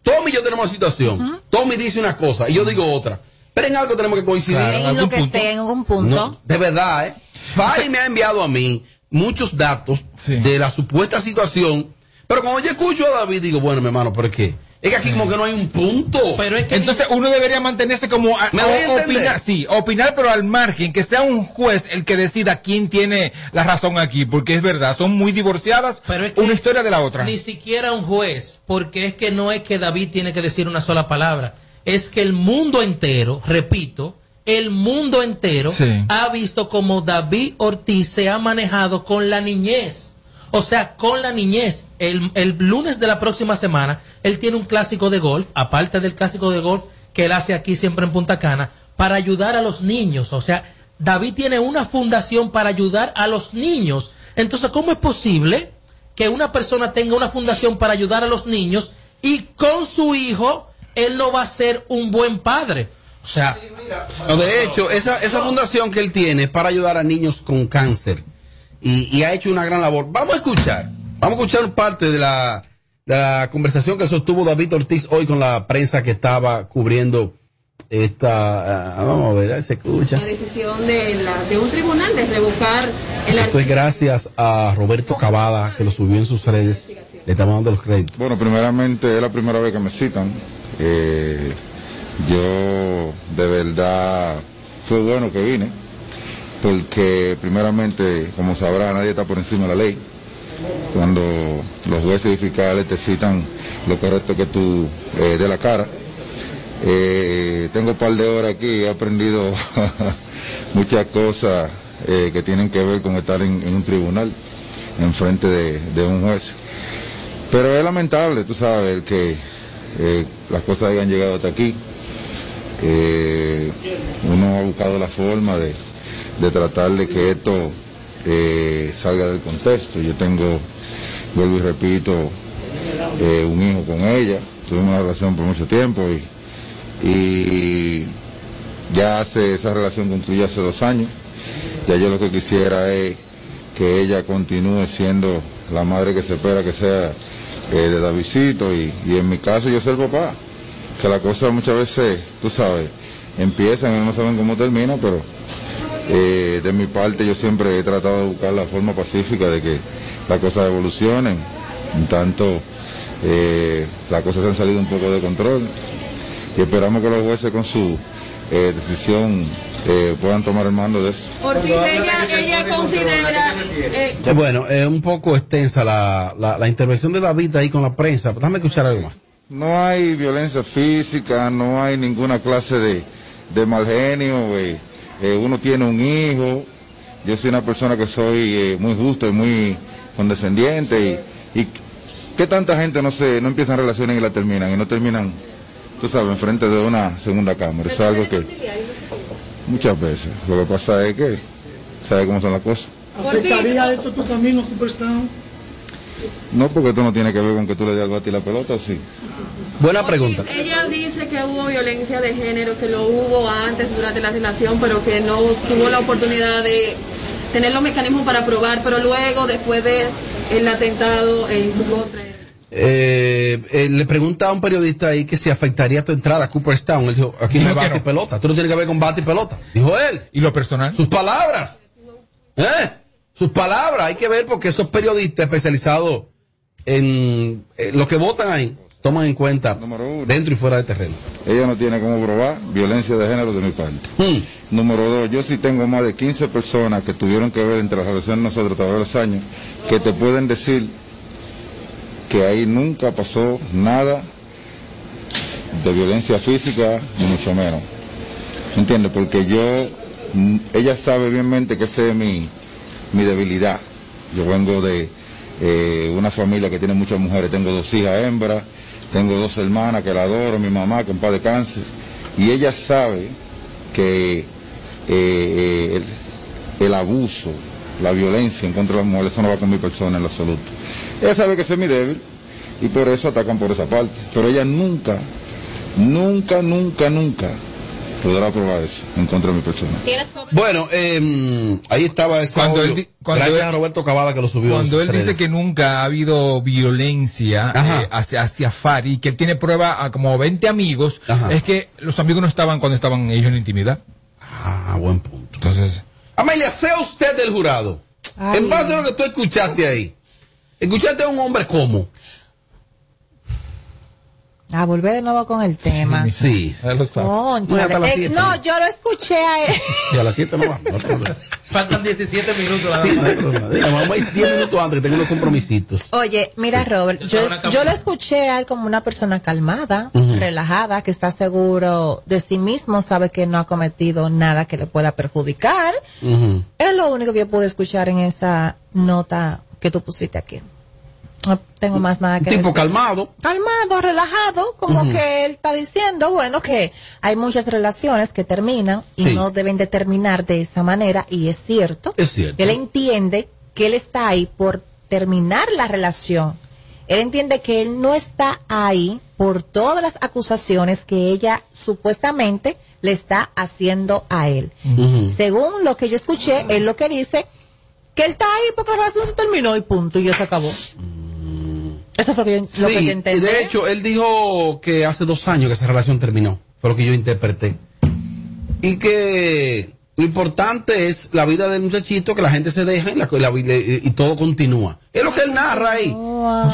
Tommy y yo tenemos una situación. Tommy dice una cosa y yo digo otra. Pero en algo tenemos que coincidir. en, lo que esté, en algún punto. de verdad, ¿eh? Fari me ha enviado a mí muchos datos de la supuesta situación. Pero cuando yo escucho a David, digo, bueno, mi hermano, ¿por qué? Es que aquí como que no hay un punto. Pero Entonces uno debería mantenerse como ¿Me opinar, sí, opinar pero al margen, que sea un juez el que decida quién tiene la razón aquí, porque es verdad, son muy divorciadas, pero es una historia de la otra. Ni siquiera un juez, porque es que no es que David tiene que decir una sola palabra, es que el mundo entero, repito, el mundo entero ha visto como David Ortiz se ha manejado con la niñez. O sea, con la niñez. El, el, lunes de la próxima semana, él tiene un clásico de golf, aparte del clásico de golf que él hace aquí siempre en Punta Cana, para ayudar a los niños. O sea, David tiene una fundación para ayudar a los niños. Entonces, ¿cómo es posible que una persona tenga una fundación para ayudar a los niños y con su hijo él no va a ser un buen padre? O sea, de hecho, esa, esa fundación que él tiene es para ayudar a niños con cáncer y, ha hecho una gran labor. Vamos a escuchar, vamos a escuchar parte de la, de la conversación que sostuvo David Ortiz hoy con la prensa que estaba cubriendo esta, ah, vamos a ver, se escucha. La decisión de, la, de un tribunal de revocar el Esto es gracias a Roberto Cavada que lo subió en sus redes. Le estamos dando los créditos. Bueno, primeramente es la primera vez que me citan. Eh, yo de verdad fue bueno que vine, porque primeramente, como sabrá, nadie está por encima de la ley. Cuando los jueces y fiscales te citan lo correcto que tú eh, de la cara. Eh, tengo un par de horas aquí, he aprendido muchas cosas eh, que tienen que ver con estar en, un tribunal, en frente de, de, un juez. Pero es lamentable, tú sabes, que las cosas hayan llegado hasta aquí. Eh, uno ha buscado la forma de, tratar de que esto eh, salga del contexto. Yo tengo, vuelvo y repito, eh, un hijo con ella, tuvimos una relación por mucho tiempo y, ya hace esa relación concluyó hace dos años. Ya yo lo que quisiera es que ella continúe siendo la madre que se espera que sea de Davidito y, y en mi caso yo soy el papá que la cosa muchas veces, tú sabes, empiezan y no saben cómo termina, pero eh, de mi parte yo siempre he tratado de buscar la forma pacífica de que las cosas evolucionen. En tanto, eh, las cosas han salido un poco de control y esperamos que los jueces con su eh, decisión puedan tomar el mando de eso. Ortiz, ella, ella considera... bueno, es un poco extensa la, la, intervención de David ahí con la prensa. Déjame escuchar algo más. No hay violencia física, no hay ninguna clase de, de mal genio. Eh, uno tiene un hijo. Yo soy una persona que soy eh, muy justa y muy condescendiente. Y, y ¿qué tanta gente no se no empiezan relaciones y la terminan? Y no terminan, tú sabes, enfrente de una segunda cámara. Es algo que muchas veces. Lo que pasa es que, ¿sabes cómo son las cosas? ¿Afectaría esto tu camino, Superstar? No, porque esto no tiene que ver con que tú le des al ti la pelota, sí. Buena pregunta. Ella dice que hubo violencia de género, que lo hubo antes durante la relación, pero que no tuvo la oportunidad de tener los mecanismos para probar, pero luego, después del el atentado en contra. Eh, eh, le pregunta a un periodista ahí que si afectaría tu entrada a Cooperstown. Él dijo, aquí no hay bate y pelota. Tú no tienes que ver con bate y pelota. Dijo él. ¿Y lo personal? Sus palabras. ¿Eh? Sus palabras. Hay que ver porque esos periodistas especializados en eh, lo que votan ahí toman en cuenta dentro y fuera de terreno. Ella no tiene cómo probar violencia de género de mi parte. Hmm. Número dos, yo sí tengo más de 15 personas que tuvieron que ver entre las relaciones de nosotros a través de los años, que te pueden decir que ahí nunca pasó nada de violencia física, ni mucho menos. ¿Entiendes? Porque yo, mm, ella sabe bienmente que esa es mi, mi debilidad. Yo vengo de eh, una familia que tiene muchas mujeres, tengo dos hijas hembras, Tengo dos hermanas que la adoro, mi mamá que en paz descanse. Y ella sabe que eh, eh, el, abuso, la violencia en contra de las mujeres, eso no va con mi persona en lo absoluto. Ella sabe que soy mi débil y por eso atacan por esa parte. Pero ella nunca, nunca, nunca, nunca podrá probar eso en contra de mi persona. Bueno, eh, ahí estaba ese cuando audio. él, cuando Gracias él, a Roberto Cavada que lo subió. Cuando él dice que nunca ha habido violencia eh, hacia, hacia Fari y que él tiene prueba a como 20 amigos, Ajá. es que los amigos no estaban cuando estaban ellos en intimidad. Ah, buen punto. Entonces, Amelia, sea usted del jurado. En base a lo que tú escuchaste ahí. Escuchaste a un hombre como. A volver de nuevo con el tema. Sí. Hasta las Eh, siete. no, yo lo escuché a él. Y a las 7 no va. No hay problema. Faltan 17 minutos. Sí, no hay problema. Diga, vamos a ir 10 minutos antes que tengo unos compromisitos. Oye, mira, Robert, yo, yo lo escuché a él como una persona calmada, relajada, que está seguro de sí mismo, sabe que no ha cometido nada que le pueda perjudicar. Es lo único que yo pude escuchar en esa nota que tú pusiste aquí. No tengo más nada que Tipo decir. calmado. Calmado, relajado, como que él está diciendo, bueno, que hay muchas relaciones que terminan y Sí. no deben de terminar de esa manera, y es cierto. Es cierto. Él entiende que él está ahí por terminar la relación. Él entiende que él no está ahí por todas las acusaciones que ella supuestamente le está haciendo a él. Según lo que yo escuché, él lo que dice, que él está ahí porque la relación se terminó y punto, y ya se acabó. Eso fue lo que yo, lo que yo Sí, entendí. de hecho, él dijo que hace dos años que esa relación terminó. Fue lo que yo interpreté. Y que lo importante es la vida del muchachito, que la gente se deja y, la- y la- todo continúa. Es lo que él narra ahí.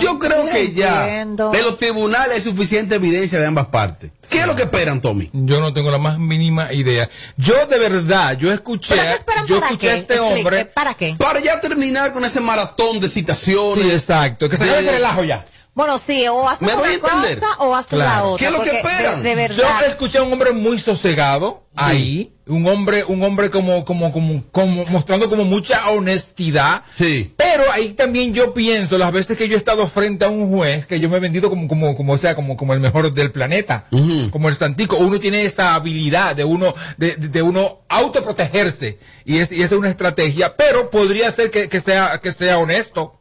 Yo creo que ya de los tribunales hay suficiente evidencia de ambas partes. ¿Qué es lo que esperan, Tommy? yo no tengo la más mínima idea. Yo de verdad, yo escuché, ¿Pero qué esperan yo para escuché qué? a este Explique, hombre. ¿Para qué? Para ya terminar con ese maratón de citaciones. Sí, exacto, que se acabe ese relajo ya. Bueno, sí, o hace ¿Me doy una cosa o hace la Claro. otra. ¿Qué es lo que esperan? De, de verdad. Yo escuché a un hombre muy sosegado ahí, un hombre, un hombre como, como, como, como mostrando como mucha honestidad. Sí. Pero ahí también yo pienso las veces que yo he estado frente a un juez que yo me he vendido como, como, como, o sea, como, como el mejor del planeta, como el santico. Uno tiene esa habilidad de uno, de, de, de uno autoprotegerse y es, y esa es una estrategia. Pero podría ser que, que sea, que sea honesto,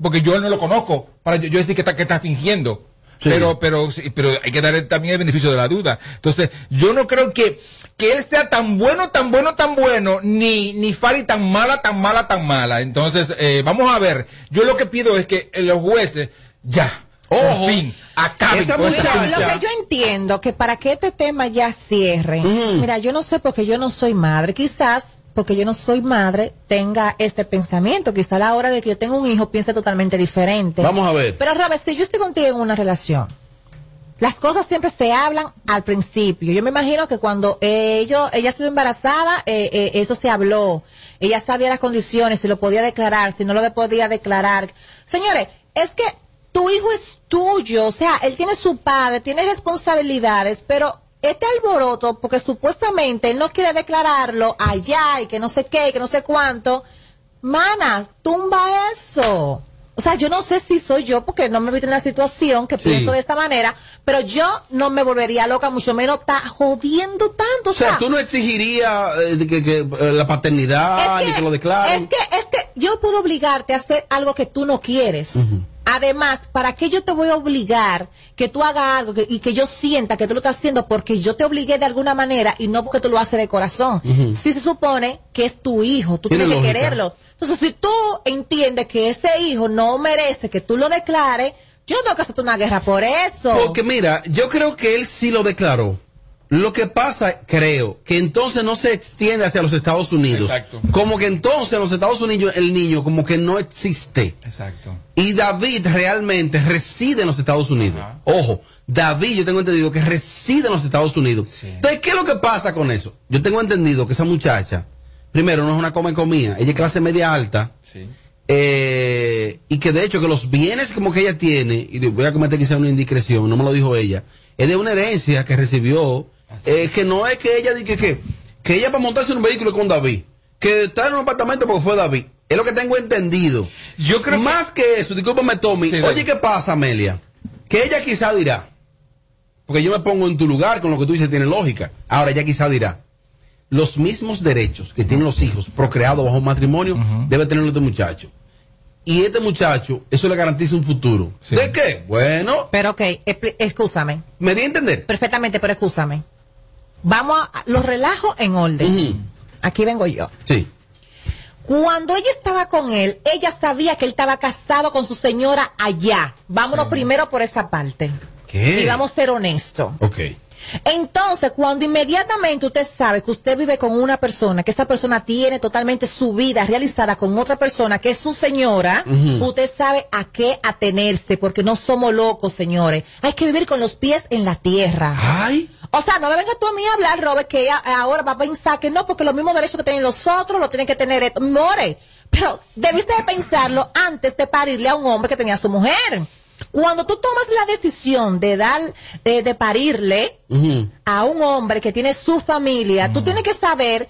porque yo no lo conozco para yo, yo decir que está, que está fingiendo. Sí. Pero, pero, pero hay que darle también el beneficio de la duda. Entonces, yo no creo que, que él sea tan bueno, tan bueno, tan bueno, ni, ni Fari tan mala, tan mala, tan mala. Entonces, eh, vamos a ver. Yo lo que pido es que eh, los jueces, ya, Ojo, por fin, acaben esa muchacha- Lo que yo entiendo que para que este tema ya cierre, Mm. mira, yo no sé porque yo no soy madre, quizás porque yo no soy madre tenga este pensamiento, quizás a la hora de que yo tenga un hijo piense totalmente diferente. Vamos a ver. Pero Robert, si yo estoy contigo en una relación, las cosas siempre se hablan al principio. Yo me imagino que cuando ellos, ella estuvo embarazada, eh, eh, eso se habló. Ella sabía las condiciones, si lo podía declarar, si no lo podía declarar. Señores, es que tu hijo es tuyo, o sea, él tiene su padre, tiene responsabilidades, pero este alboroto, porque supuestamente él no quiere declararlo allá y que no sé qué, y que no sé cuánto, manas, tumba eso. O sea, yo no sé si soy yo, porque no me he visto en la situación que Sí. pienso de esta manera, pero yo no me volvería loca, mucho menos está jodiendo tanto. O sea, tú no exigirías eh, que, que, eh, la paternidad ni que lo declaren. Es que, es que yo puedo obligarte a hacer algo que tú no quieres. Además, ¿para qué yo te voy a obligar que tú hagas algo que- y que yo sienta que tú lo estás haciendo porque yo te obligué de alguna manera y no porque tú lo haces de corazón? Si se supone que es tu hijo, tú Tiene tienes que quererlo. Entonces, si tú entiendes que ese hijo no merece que tú lo declares, yo no tengo que hacerte una guerra por eso. Porque mira, yo creo que él sí lo declaró. Lo que pasa, creo, que entonces no se extiende hacia los Estados Unidos. Exacto. Como que entonces en los Estados Unidos el niño como que no existe. Exacto. Y David realmente reside en los Estados Unidos. Ojo, David yo tengo entendido que reside en los Estados Unidos. Entonces, ¿qué es lo que pasa con eso? Yo tengo entendido que esa muchacha, primero, no es una come comida, ella es clase media alta. Eh, y que de hecho que los bienes como que ella tiene, y voy a cometer quizá una indiscreción, no me lo dijo ella, es de una herencia que recibió, eh, que no es que ella diga que, que ella para montarse en un vehículo con David, que está en un apartamento porque fue David. Es lo que tengo entendido. Yo creo Más que, eso, discúlpame Tommy, Sí, oye. ¿qué pasa, Amelia? Que ella quizá dirá, porque yo me pongo en tu lugar con lo que tú dices, tiene lógica. Ahora ella quizá dirá, los mismos derechos que tienen los hijos procreados bajo matrimonio debe tener este muchacho. Y este muchacho, eso le garantiza un futuro. ¿De qué? Bueno. Pero ok, escúchame. ¿Me di a entender? Perfectamente, pero escúchame. Vamos a los relajos en orden. Aquí vengo yo. Sí. Cuando ella estaba con él, ella sabía que él estaba casado con su señora allá. Vámonos primero por esa parte. ¿Qué? Y vamos a ser honestos. Ok. Entonces, cuando inmediatamente usted sabe que usted vive con una persona, que esa persona tiene totalmente su vida realizada con otra persona, que es su señora, usted sabe a qué atenerse, porque no somos locos, señores. Hay que vivir con los pies en la tierra. Ay. O sea, no me venga tú a mí a hablar, Robert, que ella ahora va a pensar que no, porque los mismos derechos que tienen los otros lo tienen que tener. esto. More. Pero debiste de pensarlo antes de parirle a un hombre que tenía a su mujer. Cuando tú tomas la decisión de dar, de, de parirle a un hombre que tiene su familia, tú tienes que saber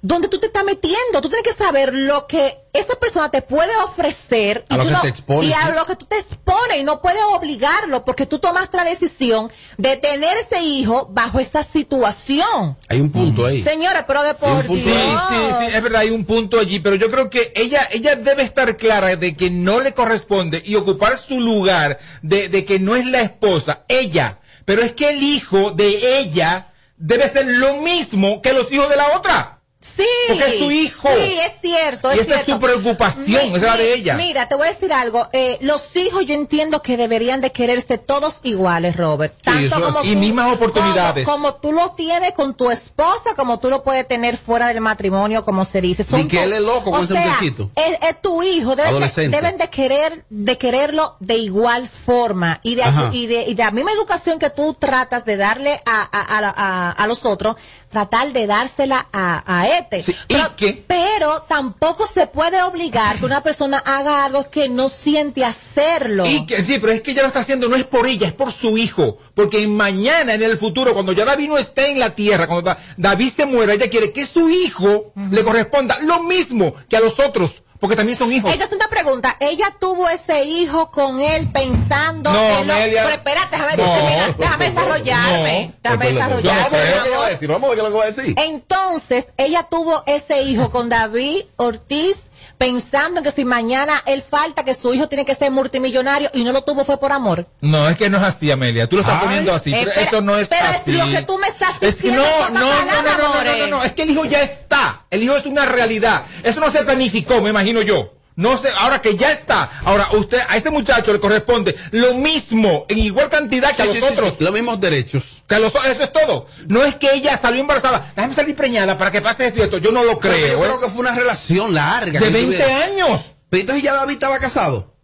dónde tú te estás metiendo. Tú tienes que saber lo que esa persona te puede ofrecer A lo tú que no- te expone, y a sí. lo que tú te expones y no puedes obligarlo porque tú tomaste la decisión de tener ese hijo bajo esa situación. Hay un punto ahí. Señora, pero de por Sí, sí, Dios. sí, es verdad, hay un punto allí, pero yo creo que ella, ella debe estar clara de que no le corresponde y ocupar su lugar de, de que no es la esposa, ella, pero es que el hijo de ella debe ser lo mismo que los hijos de la otra. Sí. Porque es su hijo. Sí, es cierto. Y es esa es su preocupación, esa es la de ella. Mira, te voy a decir algo. Eh, los hijos yo entiendo que deberían de quererse todos iguales, Robert. Tanto eso como y tú- mismas oportunidades. Como, como tú lo tienes con tu esposa, como tú lo puedes tener fuera del matrimonio, como se dice. Ni que co- él es loco con o ese sea, muchachito. Es, es tu hijo. Deben de, deben de querer, de quererlo de igual forma. Y de, y de, y de la misma educación que tú tratas de darle a, a- a los otros, tratar de dársela a, a este. pero, pero tampoco se puede obligar que una persona haga algo que no siente hacerlo. Y que, sí, pero es que ella lo está haciendo no es por ella, es por su hijo. Porque mañana, en el futuro, cuando ya David no esté en la tierra, cuando Da- David se muera, ella quiere que su hijo le corresponda lo mismo que a los otros, porque también son hijos. Ella es una pregunta. Ella tuvo ese hijo con él pensando No, en lo-. Pero espérate, déjame, No. terminar, déjame desarrollarme. déjame desarrollarme. Vamos a ver a. Vamos a ver qué es lo que va a decir. Entonces, ella tuvo ese hijo con David Ortiz pensando en que si mañana él falta, que su hijo tiene que ser multimillonario y no lo tuvo fue por amor. No, es que no es así, Amelia. Tú lo estás Ay. poniendo así, Eh, pero pero- eso no es pero es así. lo que tú me estás Es que diciendo no, no, no, no, no, no, no, no, es que el hijo ya está. El hijo es una realidad. Eso no se planificó, me imagino yo. No sé, ahora que ya está. Ahora, usted, a ese muchacho le corresponde lo mismo, en igual cantidad que a Sí, los sí, sí, otros. Los mismos derechos. Que a los, eso es todo. No es que ella salió embarazada. Déjame salir preñada para que pase esto y esto. Yo no lo Pero creo. Yo ¿eh? creo que fue una relación larga. De que 20 tuvieron. años. Pero entonces ya David estaba casado.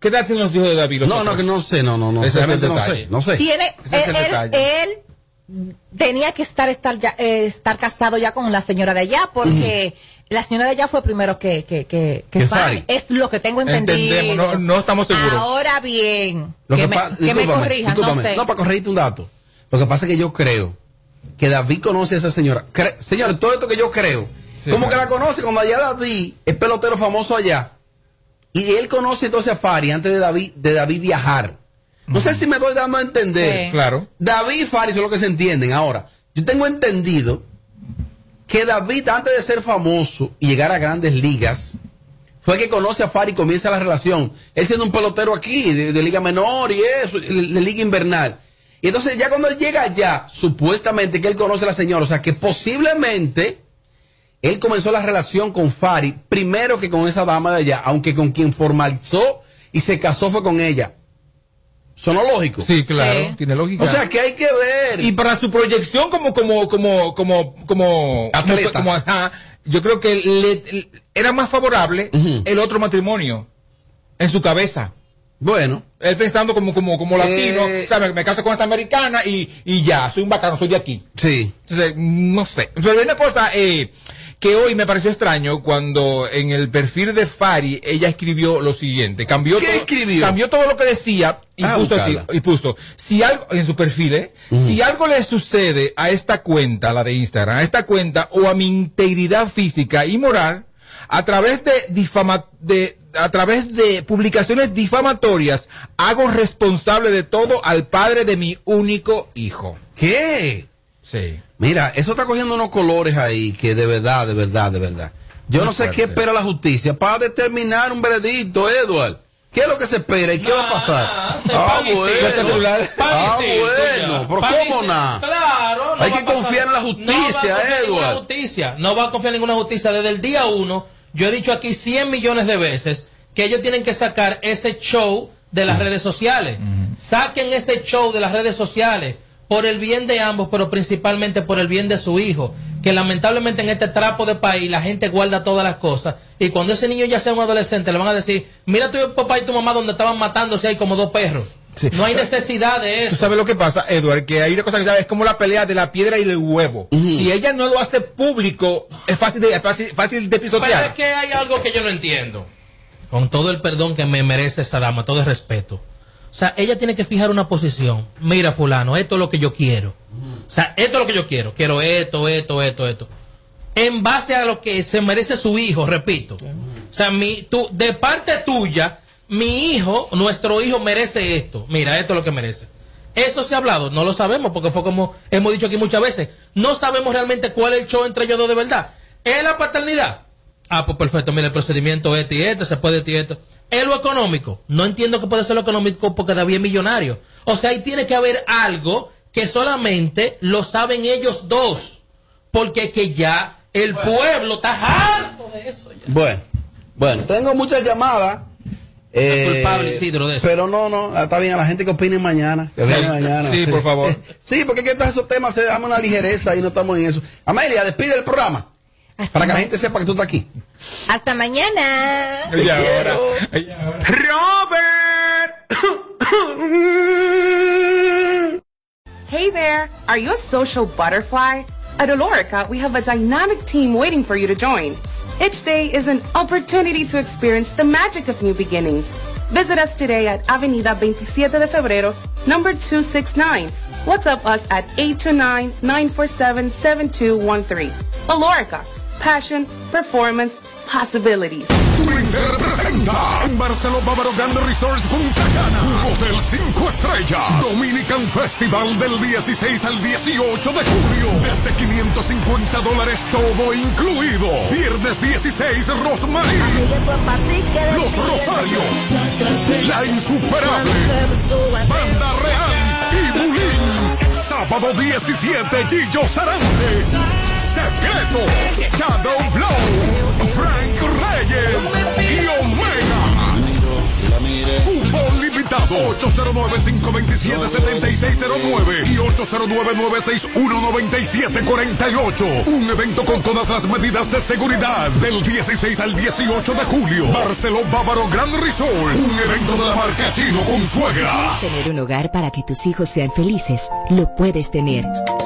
¿Qué edad tienen los hijos de David? los No, no, otros? que no sé, no, no, no. Ese es el realmente no detalle. sé, no sé. Tiene, Ese es el él, detalle. él tenía que estar, estar, ya, eh, estar casado ya con la señora de allá porque la señora de allá fue primero que, que, que, que. Fanny. Es lo que tengo entendido. Entendemos, no, no estamos seguros. Ahora bien, Lo que, que me, que me discúlpame, corrijan, no discúlpame. sé. No, para corregirte un dato. Lo que pasa es que yo creo que David conoce a esa señora. Cre- Señores, todo esto que yo creo. Sí, como que la conoce cuando allá David es pelotero famoso allá. Y él conoce entonces a Fari antes de David, de David viajar. No sé si me doy dando a entender. Sí. Claro. David y Fari son los que se entienden. Ahora, yo tengo entendido que David, antes de ser famoso y llegar a grandes ligas, fue que conoce a Fari y comienza la relación. Él siendo un pelotero aquí, de, de liga menor y eso, de, de liga invernal. Y entonces ya cuando él llega allá, supuestamente que él conoce a la señora, o sea que posiblemente él comenzó la relación con Fari primero que con esa dama de allá, aunque con quien formalizó y se casó fue con ella. ¿Sonó lógico? Sí, claro, tiene lógica. O sea que hay que ver. Y para su proyección como, como, como, como, como, Atleta. como, ajá, yo creo que le- le- era más favorable el otro matrimonio en su cabeza. Bueno. Él pensando como, como, como latino, Eh. o sea, me, me caso con esta americana y, y ya, soy un bacano, soy de aquí. Sí. Entonces, no sé. Pero hay una cosa eh, que hoy me pareció extraño cuando en el perfil de Fari ella escribió lo siguiente. Cambió ¿Qué todo, escribió? Cambió todo lo que decía y Ah, puso así, y puso, si algo, en su perfil, ¿eh? Si algo le sucede a esta cuenta, la de Instagram, a esta cuenta o a mi integridad física y moral, a través de difama, de, a través de publicaciones difamatorias, hago responsable de todo al padre de mi único hijo. ¿Qué? Sí. Mira, eso está cogiendo unos colores ahí que de verdad, de verdad, de verdad. Yo no sé qué espera la justicia para determinar un veredicto, Edward. ¿Qué es lo que se espera y qué va a pasar? Ah, bueno. Ah, bueno. Pero ¿cómo nada? Claro. Hay que confiar en la justicia, Edward. justicia. No va a confiar en ninguna justicia. Desde el día uno, yo he dicho aquí 100 millones de veces que ellos tienen que sacar ese show de las redes sociales. Saquen ese show de las redes sociales por el bien de ambos, pero principalmente por el bien de su hijo. Que lamentablemente en este trapo de país la gente guarda todas las cosas. Y cuando ese niño ya sea un adolescente, le van a decir: Mira tu papá y tu mamá donde estaban matándose ahí como dos perros. No hay necesidad de eso. Tú sabes lo que pasa, Edward, que hay una cosa que sabes, es como la pelea de la piedra y el huevo. Si ella no lo hace público, es fácil de, fácil, fácil de pisotear. Pero es que hay algo que yo no entiendo. Con todo el perdón que me merece esa dama, todo el respeto. O sea, ella tiene que fijar una posición. Mira, fulano, esto es lo que yo quiero. O sea, esto es lo que yo quiero. Quiero esto, esto, esto, esto. En base a lo que se merece su hijo, repito. O sea, mi, tú, de parte tuya, mi hijo, nuestro hijo merece esto. Mira, esto es lo que merece. ¿Esto se ha hablado? No lo sabemos, porque fue como hemos dicho aquí muchas veces. No sabemos realmente cuál es el show entre ellos dos de verdad. ¿Es la paternidad? Ah, pues perfecto, mira, el procedimiento este y este, se puede este y esto. ¿Es lo económico? No entiendo que puede ser lo económico porque David es millonario. O sea, ahí tiene que haber algo que solamente lo saben ellos dos. Porque que ya el pueblo está harto de eso. Ya. Bueno, bueno, tengo muchas llamadas. Eh, culpable Isidro de eso. Pero no, no, está bien, a la gente que opine mañana. Que viene mañana. Sí, por favor. sí, porque es que todos esos temas se dan una ligereza y no estamos en eso. Amelia, despide el programa. Hasta para que la gente sepa que tú estás aquí. Hasta mañana. Y ahora, Hey there! Are you a social butterfly? At Olorica, we have a dynamic team waiting for you to join. Each day is an opportunity to experience the magic of new beginnings. Visit us today at Avenida 27 de Febrero, number 269. WhatsApp us at 829-947-7213. Olorica, passion, performance, possibilities. Twitter presenta en Barceló Bávaro Grande Resorts Punta Cana, un hotel 5 estrellas, Dominican Festival del 16 al 18 de julio, desde 550 dólares todo incluido. Viernes 16 Rosmarie, Los Rosarios, La Insuperable, Banda Real y Bulín. Sábado 17 Gillo Sarante, Secreto, Shadow Blow, Frank Reyes y Omega. Fútbol limitado 809-527-7609 y 809-961-9748. Un evento con todas las medidas de seguridad del 16 al 18 de julio. Barceló Bávaro Grand Resort. Un evento de la marca Chino con suegra. Tener un hogar para que tus hijos sean felices, lo puedes tener.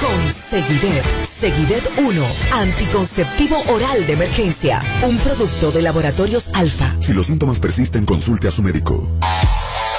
Con Seguidet. Seguidet 1. Anticonceptivo oral de emergencia. Un producto de laboratorios alfa. Si los síntomas persisten, consulte a su médico.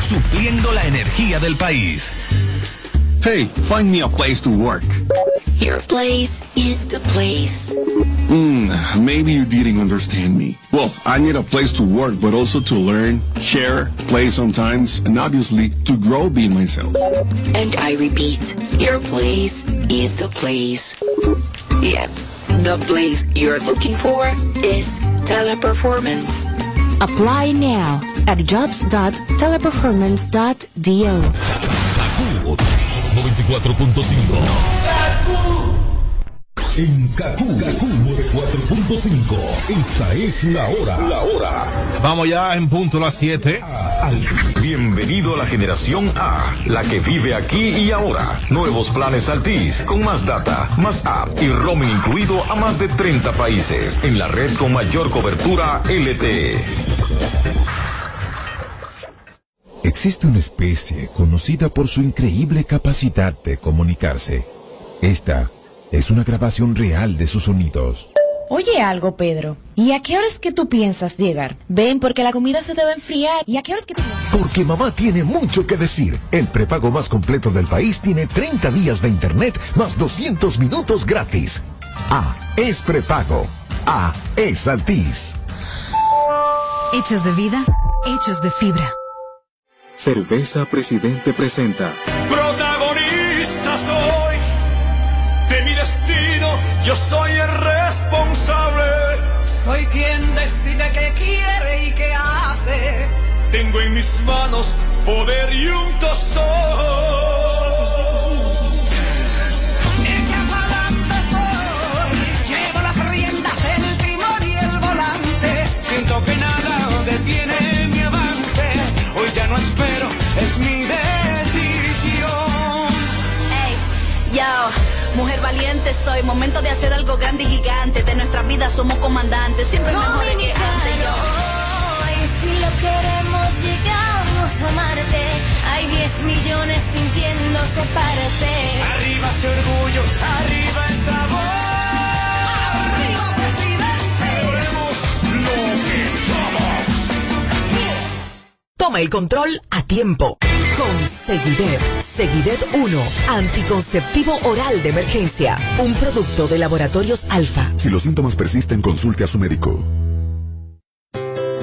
Supliendo la energía del país. Hey, find me a place to work. Your place is the place. Hmm, maybe you didn't understand me. Well, I need a place to work, but also to learn, share, play sometimes, and obviously to grow being myself. And I repeat, your place is the place. Yep, the place you're looking for is teleperformance. Apply now at jobs.teleperformance.do. 94.5. En Kaku, Kaku 4.5. Esta es la hora. La hora. Vamos ya en punto las 7. Bienvenido a la generación A, la que vive aquí y ahora. Nuevos planes Altis, con más data, más app y roaming incluido a más de 30 países. En la red con mayor cobertura LTE. Existe una especie conocida por su increíble capacidad de comunicarse. Esta es una grabación real de sus sonidos. Oye algo, Pedro. ¿Y a qué horas que tú piensas llegar? Ven, porque la comida se debe enfriar. ¿Y a qué horas que tú Porque mamá tiene mucho que decir. El prepago más completo del país tiene 30 días de internet más 200 minutos gratis. A es prepago. A es Altis. Hechos de vida, hechos de fibra. Cerveza Presidente presenta. Protagonista soy de mi destino, yo soy el responsable. Soy quien decide qué quiere y qué hace. Tengo en mis manos poder y un tostón. Espero, es mi decisión. Ey, yo, mujer valiente soy, momento de hacer algo grande y gigante. De nuestra vida somos comandantes, siempre mejor que antes. Yo. Y si lo queremos, llegamos a Marte. Hay 10 millones sintiéndose parte. Arriba ese orgullo, arriba el sabor. Arriba presidente. Lo que somos. Toma el control a tiempo. Con Seguidet. Seguidet 1. Anticonceptivo oral de emergencia. Un producto de laboratorios alfa. Si los síntomas persisten, consulte a su médico.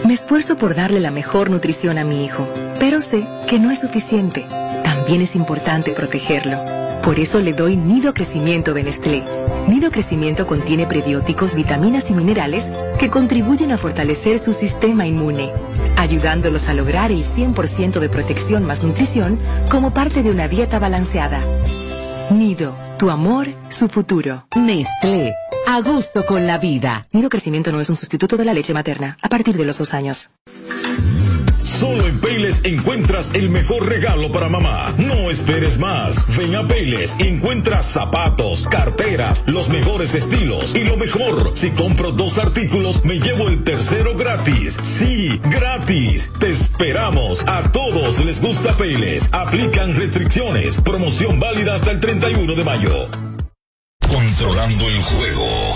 Me esfuerzo por darle la mejor nutrición a mi hijo, pero sé que no es suficiente. También es importante protegerlo. Por eso le doy Nido Crecimiento de Nestlé. Nido Crecimiento contiene prebióticos, vitaminas y minerales que contribuyen a fortalecer su sistema inmune, ayudándolos a lograr el 100% de protección más nutrición como parte de una dieta balanceada. Nido, tu amor, su futuro. Nestlé. A gusto con la vida. Nido Crecimiento no es un sustituto de la leche materna a partir de los dos años. Solo en Payless encuentras el mejor regalo para mamá. No esperes más. Ven a Payless y encuentras zapatos, carteras, los mejores estilos. Y lo mejor, si compro dos artículos, me llevo el tercero gratis. Sí, gratis. Te esperamos. A todos les gusta Payless. Aplican restricciones. Promoción válida hasta el 31 de mayo. Controlando el juego.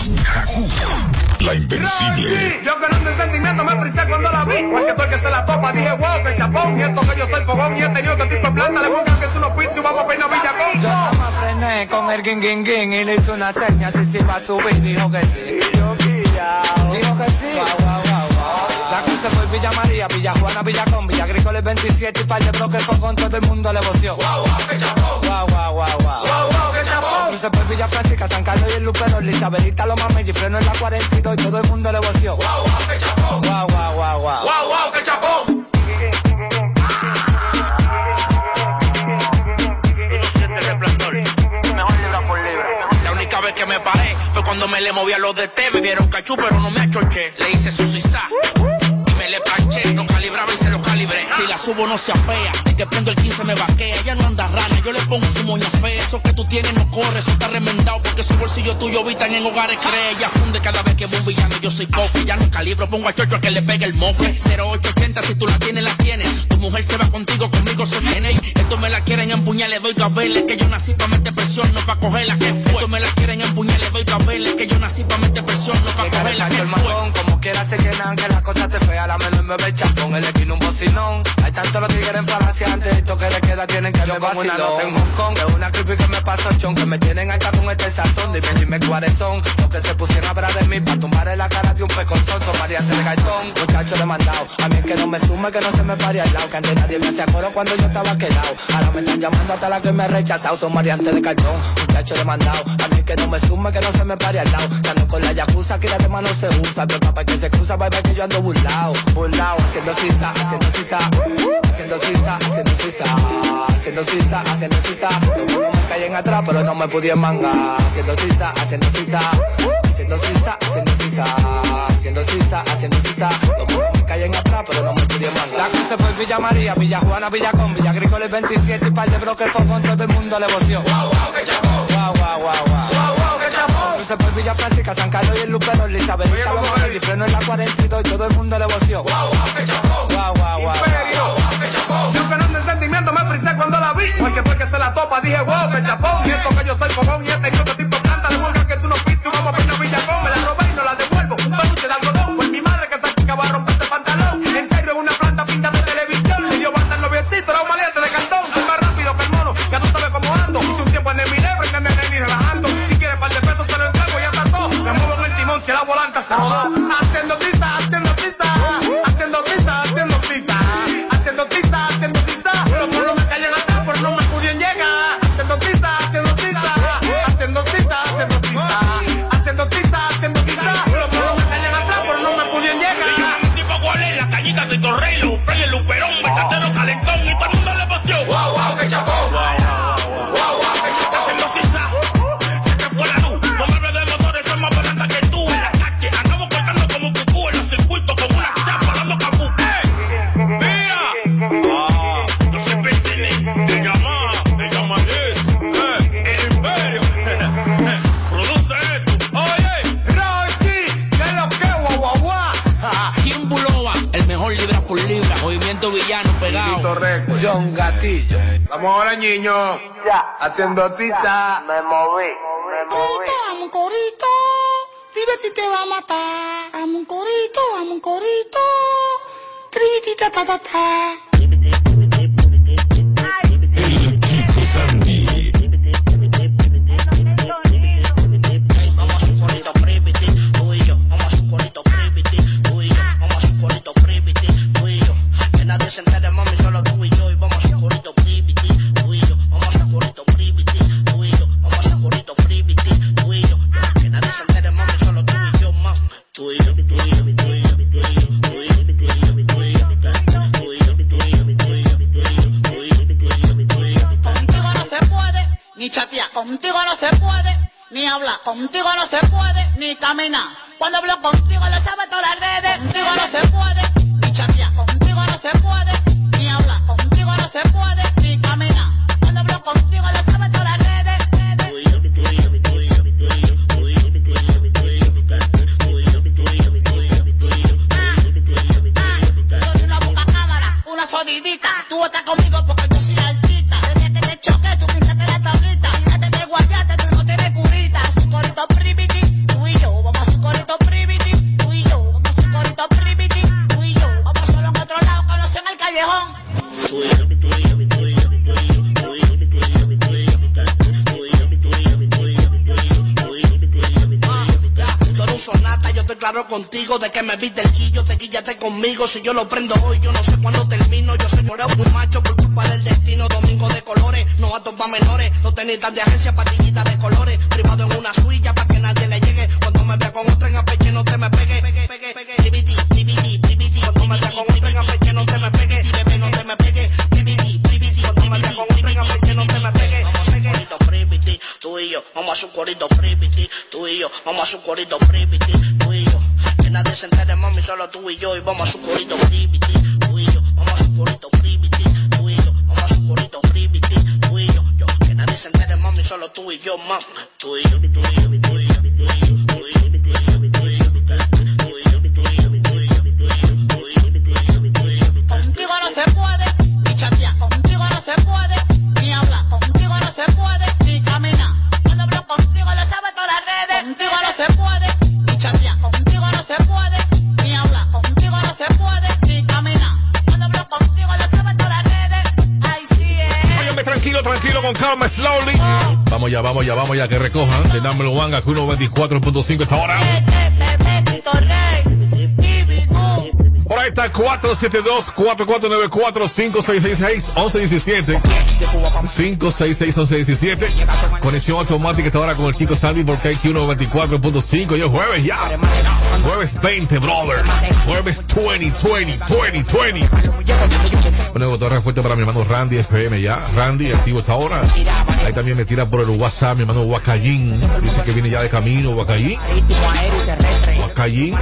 La invencible. Yo que no ando en sentimiento me frisé cuando la vi. Porque porque se la topa, dije wow, que chapón. Y esto que yo soy fogón y he tenido este tipo de planta. Le buscan que tú no pises y vamos a peinar Villacón. Yo nada más frené con el guin guin guin y le hice una seña si se iba a subir. Dijo que sí. Dijo que sí. La cosa fue Villa María, Villa Juana, Villa Con, Villa Agrícola 27 y par de bloques con todo el mundo le voció. Guau, guau, que chapón. Guau, guau, guau, guau. Cruce por Villa Francisca, San Carlos y el Lupero, Isabelita, lo mames y freno en la 42 y todo el mundo le voció. Guau, guau, que chapón. Guau, guau, guau, guau. Guau, guau, que chapón. La única vez que me paré fue cuando me le moví a los de té. Me dieron cachú, pero no me achoché. Le hice su cista. Si la subo, no se apea. Es que prendo el 15 me vaquea. Ella no anda rana. Yo le pongo su moña fea. Eso que tú tienes no corre. Eso está remendado. Porque su bolsillo tuyo habitan en hogares cree. Ella funde cada vez que voy villano. Yo soy cofre. Ya no calibro. Pongo a chocho a que le pegue el mofle. 0880. Si tú la tienes, la tienes. Tu mujer se va contigo, conmigo se viene. Esto me la quieren empuñar, le doy cabele. Que yo nací pa' meter presión, no pa' cogerla. que fue? Esto me la quieren empuñar, le doy cabele. Que yo nací pa' meter presión, no pa' cogerla. que fue? Como quiera se llenan, que la cosa te fea, la menor me ve chapón, el esquino un vacilón. Hay tanto los tigres falaciantes, el toque de queda tienen que Yo me como una nota en Hong Kong, es una creepy que me pasó chon, que me tienen alta con este sazón. Dime, dime cuáles son los que se pusieron a hablar de mí pa' tumbar la cara de un peconzón. Son variantes de cartón, muchacho demandado. A mí es que no me suma, que no se me pare al lado, que antes nadie me hacía coro cuando yo estaba quedado. Ahora me están llamando hasta la que me ha rechazado, son variantes de cartón, muchacho demandado. A mí es que no me suma, que no se me pare al lado, que con la yakuza, que la tema no se usa. Pero papá que se cruza, bye bye que yo ando burlao, burlao, haciendo sisa, haciendo sisa Suiza, siendo Suiza, siendo Suiza, siendo Suiza, haciendo Suiza. No me caen atrás, pero no me pudieron mangar. Siendo Suiza, haciendo Suiza, siendo Suiza, haciendo Suiza, siendo Suiza, haciendo Suiza. No me caen atrás, pero no me pudieron mangar. La cruce por Villa María, Villa Juana, Villa Con, Villa Agrícola 27 y par de bloques fogón, todo el mundo le voció. Wow, wow, que chapó. Wow, wow, wow, wow. Entonces volví yo Francisca, San Carlos y el Lupero, Elizabeth. Oye, como el disfreno en la 42 y todo el mundo le voció. Guau, guau, que chapó. Guau, guau, guau. Imperio. Guau, que chapó. Yo esperando el sentimiento me frisé cuando la vi. Porque fue que se la topa, dije, guau, que chapó. Y esto que yo soy fogón y este que otro tipo canta. Le que tú no pises, vamos a rudo, haciendo Vamos ahora, niño. Haciendo tita. Me moví, me moví. Amo un corito, Tibeti te va a matar. Amo un corito, amo un corito. Tribitita ta ta ta. contigo no se puede ni caminar. Cuando hablo contigo lo sabe todas las redes. Contigo no se puede. contigo. De que me viste el quillo, te guíllate conmigo. Si yo lo prendo hoy, yo no sé cuándo termino. Yo soy moreo muy macho por culpa del destino. Domingo de colores, no atos pa' menores. No tenis tan de agencia, patillitas de colores. Privado en una suya para que nadie le llegue. Cuando me vea con otra en apeche, no te me pegue. Pegue, pegue, pegue. Dividi, dividi, dividi. Cuando me vea con otra en no te me pegue. Bebé, no te me pegue. Dividi, dividi. Cuando me vea con otra en apeche, no te me pegue. Vamos a su corito freebity, tú y yo. Vamos a su corito freebity, tú y yo. Vamos a su corito freebity. Que recojan. De Number One a 124.5 esta hora. Por Poeta 472-4494-5666-1117. 566-1117. Conexión automática esta hora con el chico Sandy por KQ94.5. Yo jueves ya. Jueves 20, brother. Jueves 20, 20, 20, 20. Una cotorra fuerte para mi hermano Randy FM ya. Randy, activo esta hora. También me tira por el WhatsApp mi hermano Huacayín. Dice que viene ya de camino, Huacayín. Huacayín.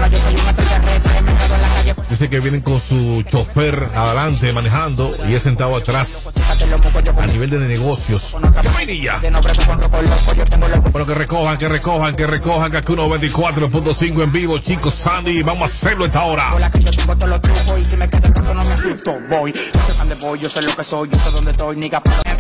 Dice que vienen con su chofer adelante manejando y él sentado atrás a nivel de negocios. Bueno, que recojan, que recojan, que recojan. Kaku 94.5 en vivo, chicos. Sandy, vamos a hacerlo esta hora. Que.